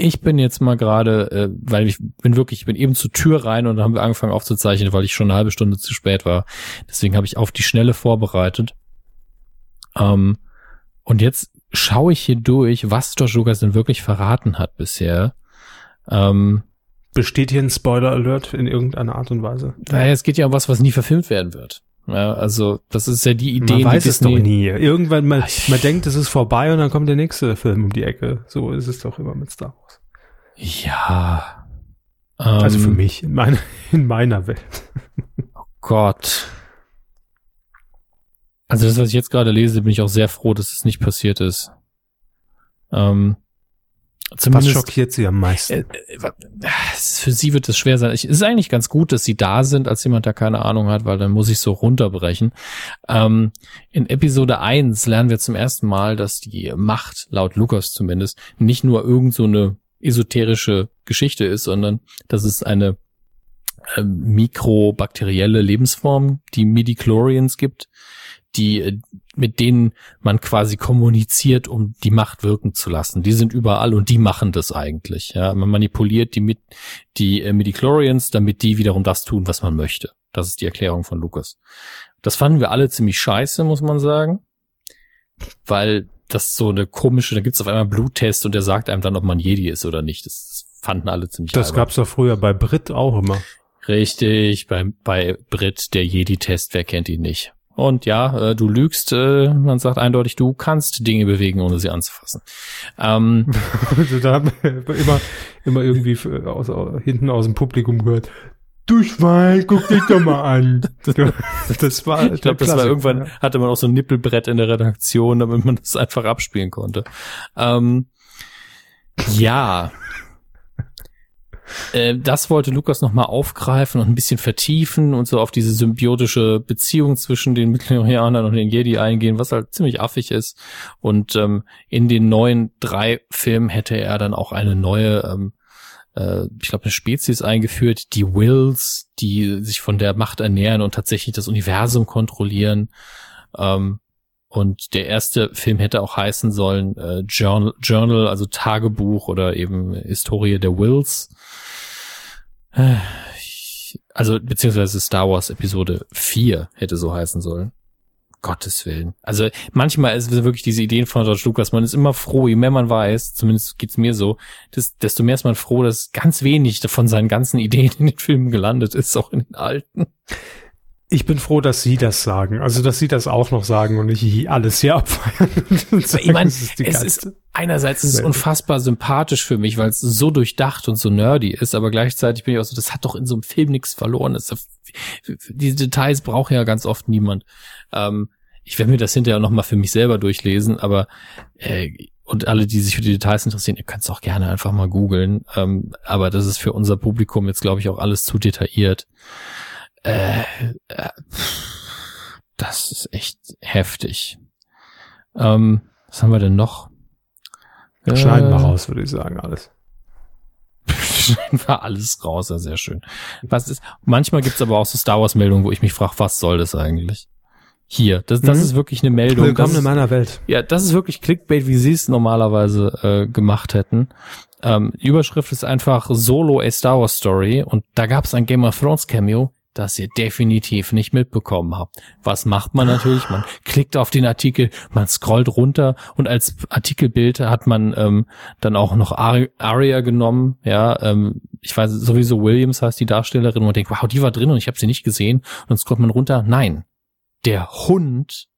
ich bin jetzt mal gerade, äh, weil ich bin wirklich, ich bin eben zur Tür rein und dann haben wir angefangen aufzuzeichnen, weil ich schon eine halbe Stunde zu spät war. Deswegen habe ich auf die Schnelle vorbereitet. Ähm, und jetzt schaue ich hier durch, was George Lucas denn wirklich verraten hat bisher. Ähm, Besteht hier ein Spoiler-Alert in irgendeiner Art und Weise? naja, es geht ja um was, was nie verfilmt werden wird. Ja, also das ist ja die Idee, man weiß die es doch nie. Irgendwann, man, man denkt, es ist vorbei und dann kommt der nächste Film um die Ecke. So ist es doch immer mit Star Wars. Ja. Also Ähm, für mich, in, meine, in meiner Welt. Gott. Also das, was ich jetzt gerade lese, bin ich auch sehr froh, dass es nicht passiert ist. Ähm, Was zumindest schockiert sie am meisten? äh, äh, für sie wird es schwer sein. Ich, es ist eigentlich ganz gut, dass sie da sind, als jemand, der keine Ahnung hat, weil dann muss ich so runterbrechen. Ähm, in Episode 1 lernen wir zum ersten Mal, dass die Macht, laut Lukas zumindest, nicht nur irgend so eine esoterische Geschichte ist, sondern dass es eine äh, mikrobakterielle Lebensform, die Midichlorians gibt, die äh, mit denen man quasi kommuniziert, um die Macht wirken zu lassen. Die sind überall und die machen das eigentlich. Ja, man manipuliert die mit die äh, Midichlorians, damit die wiederum das tun, was man möchte. Das ist die Erklärung von Lukas. Das fanden wir alle ziemlich scheiße, muss man sagen, weil das so eine komische. Da gibt's auf einmal einen Bluttest und der sagt einem dann, ob man Jedi ist oder nicht. Das fanden alle ziemlich. Das albern. gab's doch früher bei Brit auch immer. Richtig, bei, bei Brit der Jedi-Test, wer kennt ihn nicht? Und ja, äh, du lügst, äh, man sagt eindeutig, du kannst Dinge bewegen, ohne sie anzufassen. Ähm, Also da haben wir immer, immer irgendwie aus, aus, hinten aus dem Publikum gehört. Du Schwein, guck dich doch mal an. Das war, ich glaube, das war irgendwann, hatte man auch so ein Nippelbrett in der Redaktion, damit man das einfach abspielen konnte. Ähm, ja, äh, das wollte Lukas nochmal aufgreifen und ein bisschen vertiefen und so auf diese symbiotische Beziehung zwischen den Mittelorianern und den Jedi eingehen, was halt ziemlich affig ist. Und ähm, in den neuen drei Filmen hätte er dann auch eine neue ähm, äh, ich glaube, eine Spezies eingeführt, die Wills, die sich von der Macht ernähren und tatsächlich das Universum kontrollieren. Ähm, und der erste Film hätte auch heißen sollen äh, Journal, Journal, also Tagebuch oder eben Historie der Wills. Äh, also beziehungsweise Star Wars Episode 4 hätte so heißen sollen. Gottes Willen. Also manchmal ist es wirklich diese Ideen von George Lucas, man ist immer froh, je mehr man weiß, zumindest geht's mir so, desto mehr ist man froh, dass ganz wenig von seinen ganzen Ideen in den Filmen gelandet ist, auch in den alten. Ich bin froh, dass Sie das sagen. Also, dass Sie das auch noch sagen und nicht alles hier abfeiern. ich meine, es ist einerseits ist es unfassbar sympathisch für mich, weil es so durchdacht und so nerdy ist, aber gleichzeitig bin ich auch so, das hat doch in so einem Film nichts verloren. Das, diese Details braucht ja ganz oft niemand. Ähm, ich werde mir das hinterher noch mal für mich selber durchlesen, aber äh, und alle, die sich für die Details interessieren, ihr könnt es auch gerne einfach mal googeln. Ähm, aber das ist für unser Publikum jetzt, glaube ich, auch alles zu detailliert. Äh, äh, das ist echt heftig. Ähm, was haben wir denn noch? Schneiden wir äh, raus, würde ich sagen, alles. Schneiden wir alles raus, ja, sehr schön. Was ist, manchmal gibt's aber auch so Star Wars Meldungen, wo ich mich frage, was soll das eigentlich? Hier, das, das mhm. ist wirklich eine Meldung. Willkommen in meiner Welt. Ja, das ist wirklich Clickbait, wie sie es normalerweise äh, gemacht hätten. Ähm, die Überschrift ist einfach Solo a Star Wars Story und da gab es ein Game of Thrones Cameo das ihr definitiv nicht mitbekommen habt. Was macht man natürlich? Man klickt auf den Artikel, man scrollt runter und als Artikelbild hat man ähm, dann auch noch Aria genommen. Ja, ähm, ich weiß sowieso Williams heißt die Darstellerin und man denkt, wow, die war drin und ich habe sie nicht gesehen. Und dann scrollt man runter. Nein, der Hund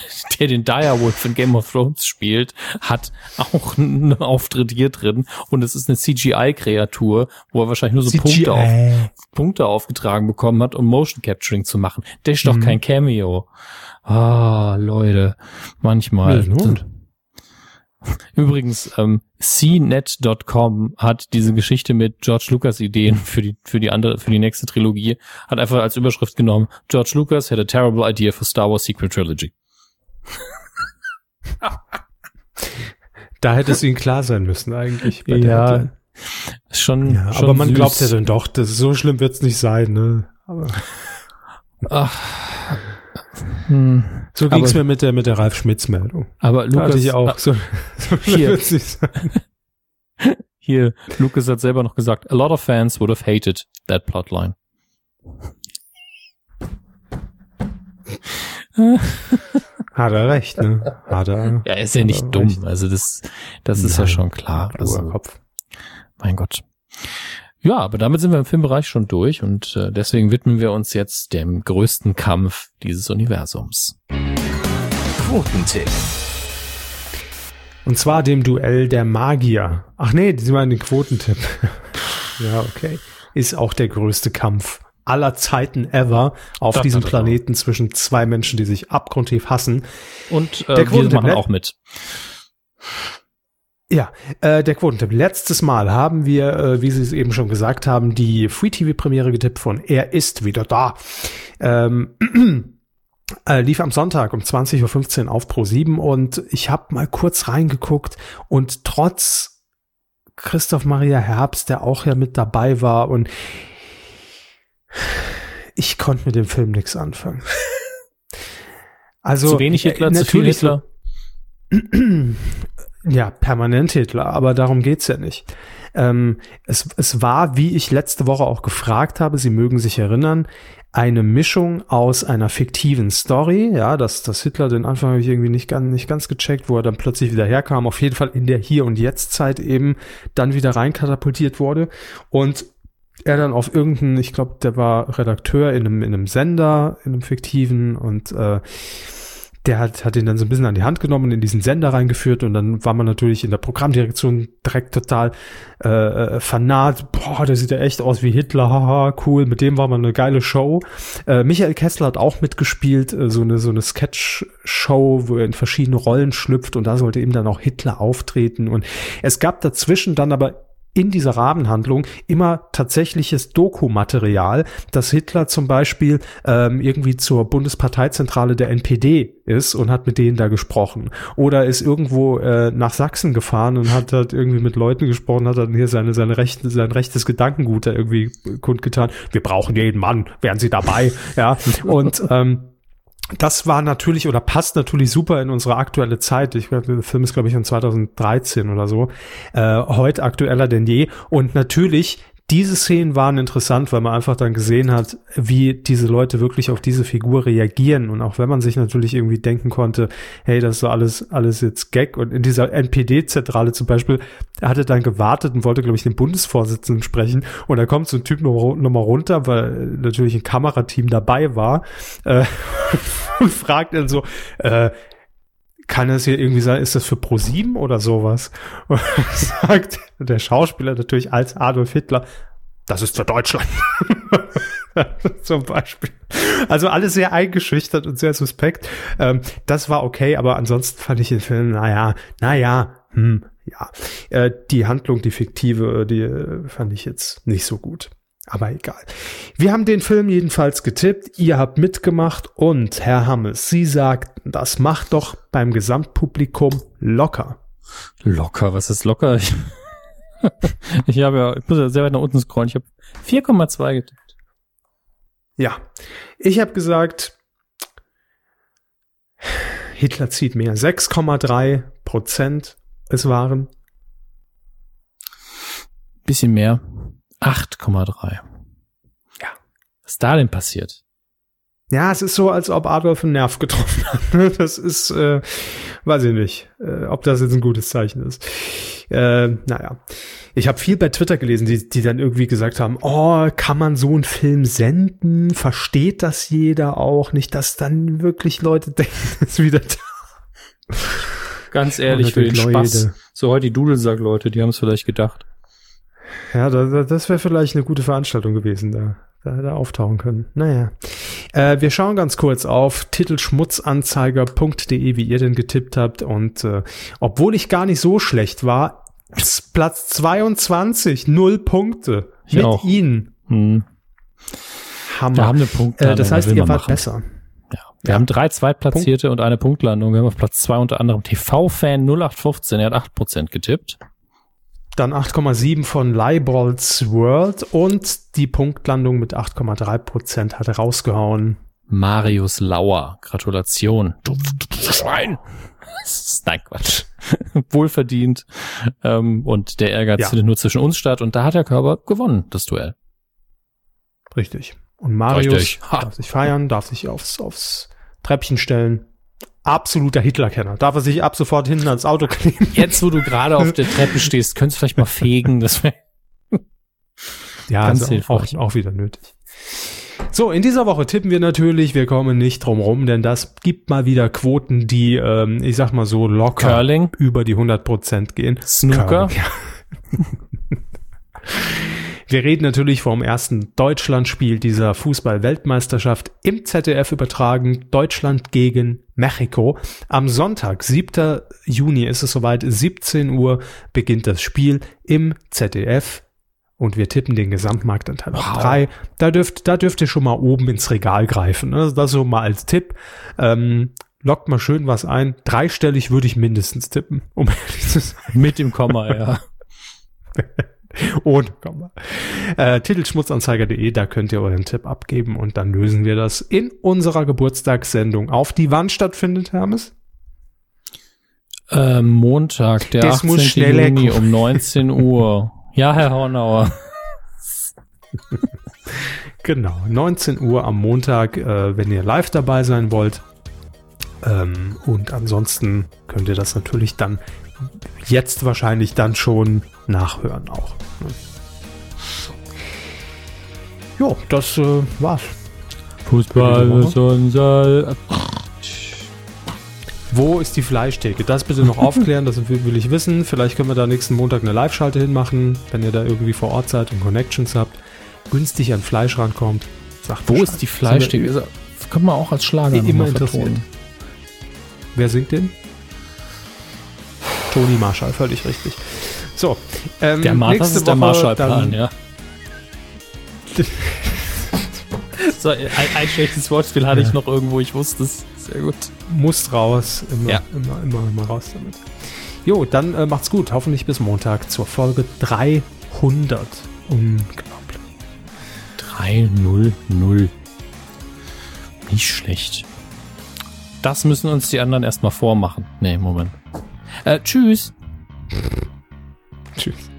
der den Direwolf in Game of Thrones spielt, hat auch einen Auftritt hier drin und es ist eine CGI-Kreatur, wo er wahrscheinlich nur so Punkte, auf, Punkte aufgetragen bekommen hat, um Motion Capturing zu machen. Der ist doch mhm. kein Cameo. Ah, Leute, manchmal. Ja, Übrigens, ähm, CNET.com hat diese Geschichte mit George Lucas Ideen für die, für die andere, für die nächste Trilogie, hat einfach als Überschrift genommen, George Lucas had a terrible idea for Star Wars Sequel Trilogy da hätte es ihnen klar sein müssen eigentlich. ja, schon, ja, schon. Aber man süß. glaubt ja dann doch, das so schlimm wird es nicht sein, ne? Aber. Ach. Hm. So ging es mir mit der mit der Ralf Schmitz Meldung. Aber Lukas hatte ich auch. So, so hier, hier, Lucas hat selber noch gesagt, a lot of fans would have hated that plotline. Hat er recht, ne? Hat er. Ja, ist ja nicht dumm. Recht. Also das, das Nein, ist ja schon klar. Also, Kopf. Mein Gott. Ja, aber damit sind wir im Filmbereich schon durch und äh, deswegen widmen wir uns jetzt dem größten Kampf dieses Universums. Quotentipp. Und zwar dem Duell der Magier. Ach nee, Sie meinen den Quotentipp. ja, okay. Ist auch der größte Kampf aller Zeiten ever auf das diesem Planeten zwischen zwei Menschen, die sich abgrundtief hassen. Und äh, der wir machen auch mit. Ja, äh, der Quotentipp. Letztes Mal haben wir, äh, wie Sie es eben schon gesagt haben, die Free-TV-Premiere getippt von Er ist wieder da. Ähm, äh, lief am Sonntag um 20.15 Uhr auf Pro 7 und ich habe mal kurz reingeguckt und trotz Christoph Maria Herbst, der auch ja mit dabei war und ich konnte mit dem Film nichts anfangen. Also zu wenig Hitler, äh, zu viel Hitler. ja, permanent Hitler, aber darum geht's ja nicht. Ähm, es, es war, wie ich letzte Woche auch gefragt habe, Sie mögen sich erinnern, eine Mischung aus einer fiktiven Story, ja, dass, dass Hitler den Anfang habe ich irgendwie nicht ganz, nicht ganz gecheckt, wo er dann plötzlich wieder herkam, auf jeden Fall in der Hier- und Jetzt-Zeit eben dann wieder reinkatapultiert wurde und er dann auf irgendeinen, ich glaube, der war Redakteur in einem, in einem Sender, in einem fiktiven und äh, der hat, hat ihn dann so ein bisschen an die Hand genommen und in diesen Sender reingeführt und dann war man natürlich in der Programmdirektion direkt total äh, äh fanat. Boah, der sieht ja echt aus wie Hitler, haha, cool, mit dem war man eine geile Show. Äh, Michael Kessler hat auch mitgespielt, äh, so eine, so eine Sketch-Show, wo er in verschiedene Rollen schlüpft und da sollte eben dann auch Hitler auftreten und es gab dazwischen dann aber in dieser Rahmenhandlung immer tatsächliches Dokumaterial, dass Hitler zum Beispiel ähm, irgendwie zur Bundesparteizentrale der NPD ist und hat mit denen da gesprochen. Oder ist irgendwo äh, nach Sachsen gefahren und hat halt irgendwie mit Leuten gesprochen, hat dann hier seine, seine rechte, sein rechtes Gedankengut da irgendwie kundgetan. Wir brauchen jeden Mann, wären Sie dabei? ja. Und ähm, das war natürlich oder passt natürlich super in unsere aktuelle Zeit. Ich glaube, der Film ist, glaube ich, von 2013 oder so. Äh, heute aktueller denn je. Und natürlich diese Szenen waren interessant, weil man einfach dann gesehen hat, wie diese Leute wirklich auf diese Figur reagieren. Und auch wenn man sich natürlich irgendwie denken konnte, hey, das ist so alles, alles jetzt Gag. Und in dieser NPD-Zentrale zum Beispiel, er hatte dann gewartet und wollte, glaube ich, den Bundesvorsitzenden sprechen. Und da kommt so ein Typ nochmal runter, weil natürlich ein Kamerateam dabei war, äh, und fragt dann so, äh, kann es hier irgendwie sein, ist das für ProSieben oder sowas? Und sagt der Schauspieler natürlich als Adolf Hitler, das ist für Deutschland. Zum Beispiel. Also alles sehr eingeschüchtert und sehr suspekt. Ähm, das war okay, aber ansonsten fand ich den Film, naja, naja, hm, ja. Äh, die Handlung, die fiktive, die äh, fand ich jetzt nicht so gut. Aber egal. Wir haben den Film jedenfalls getippt, ihr habt mitgemacht und Herr Hammes, Sie sagten, das macht doch beim Gesamtpublikum locker. Locker, was ist locker? Ich, ich habe ja, ich muss ja sehr weit nach unten scrollen, ich habe 4,2 getippt. Ja, ich habe gesagt, Hitler zieht mehr. 6,3 Prozent es waren. Bisschen mehr. 8,3. Ja. Was ist da denn passiert? Ja, es ist so, als ob Adolf einen Nerv getroffen hat. Das ist, äh, weiß ich nicht, äh, ob das jetzt ein gutes Zeichen ist. Äh, naja, ich habe viel bei Twitter gelesen, die, die dann irgendwie gesagt haben, oh, kann man so einen Film senden? Versteht das jeder auch? Nicht, dass dann wirklich Leute denken, das ist wieder da. Ganz ehrlich, für den Leute. Spaß. So heute die Dudelsack-Leute, die haben es vielleicht gedacht. Ja, da, das wäre vielleicht eine gute Veranstaltung gewesen, da, da da auftauchen können. Naja. Äh, wir schauen ganz kurz auf titelschmutzanzeiger.de, wie ihr denn getippt habt. Und äh, obwohl ich gar nicht so schlecht war, Platz 22, null Punkte. Ich mit auch. Ihnen. Hm. Hammer. Wir haben eine Punktlandung. Äh, das heißt, ihr wart besser. Ja. Wir ja. haben drei Zweitplatzierte Punkt. und eine Punktlandung. Wir haben auf Platz zwei unter anderem TV-Fan 0815. Er hat 8% getippt dann 8,7 von Leibolds World und die Punktlandung mit 8,3 Prozent hat rausgehauen. Marius Lauer, Gratulation. Du, du Schwein. Nein, Quatsch. Wohlverdient. Ähm, und der Ehrgeiz ja. findet nur zwischen uns statt. Und da hat der Körper gewonnen, das Duell. Richtig. Und Marius darf sich feiern, darf sich aufs, aufs Treppchen stellen absoluter Hitlerkenner. Darf er sich ab sofort hinten ans Auto kleben. Jetzt, wo du gerade auf der Treppe stehst, könntest du vielleicht mal fegen. Das wäre ja ganz also auch, auch wieder nötig. So, in dieser Woche tippen wir natürlich, wir kommen nicht drum rum, denn das gibt mal wieder Quoten, die, ähm, ich sag mal so, locker Curling. über die 100 Prozent gehen. Snooker. Curling, ja. Wir reden natürlich vom ersten Deutschlandspiel dieser Fußball-Weltmeisterschaft im ZDF übertragen. Deutschland gegen Mexiko. Am Sonntag, 7. Juni ist es soweit, 17 Uhr beginnt das Spiel im ZDF. Und wir tippen den Gesamtmarktanteil auf wow. drei. Da dürft, da dürft ihr schon mal oben ins Regal greifen. Also das so mal als Tipp. Ähm, lockt mal schön was ein. Dreistellig würde ich mindestens tippen, um ehrlich zu sein. Mit dem Komma, ja. Ohne Komma. Äh, Titelschmutzanzeiger.de, da könnt ihr euren Tipp abgeben und dann lösen wir das in unserer Geburtstagssendung auf. Die wann stattfindet, Hermes? Äh, Montag, der das 18. Juni um 19 Uhr. Ja, Herr Hornauer. genau, 19 Uhr am Montag, äh, wenn ihr live dabei sein wollt. Ähm, und ansonsten könnt ihr das natürlich dann jetzt wahrscheinlich dann schon nachhören auch. Ne? Jo, das äh, war's. Fußball ist unser. Wo ist die Fleischtheke? Das bitte noch aufklären, das will ich wissen. Vielleicht können wir da nächsten Montag eine Live-Schalte hinmachen, wenn ihr da irgendwie vor Ort seid und Connections habt, günstig an Fleisch rankommt. Sagt Wo Bescheid. ist die Fleischtheke? Das können wir auch als Schlager immer interessiert. Wer singt den? Toni Marshall, völlig richtig. So, ähm, Der Mar das nächste ist der Marshallplan, ja. so, ein, ein schlechtes Wortspiel hatte ich noch irgendwo, ich wusste es. Sehr gut. muss raus. Immer, Ja. immer, immer, immer raus damit. Jo, dann äh, macht's gut. Hoffentlich bis Montag zur Folge 300. Unglaublich. 3-0-0. Nicht schlecht. Das müssen uns die anderen erstmal vormachen. Nee, Moment. Äh, tschüss. Tschüss.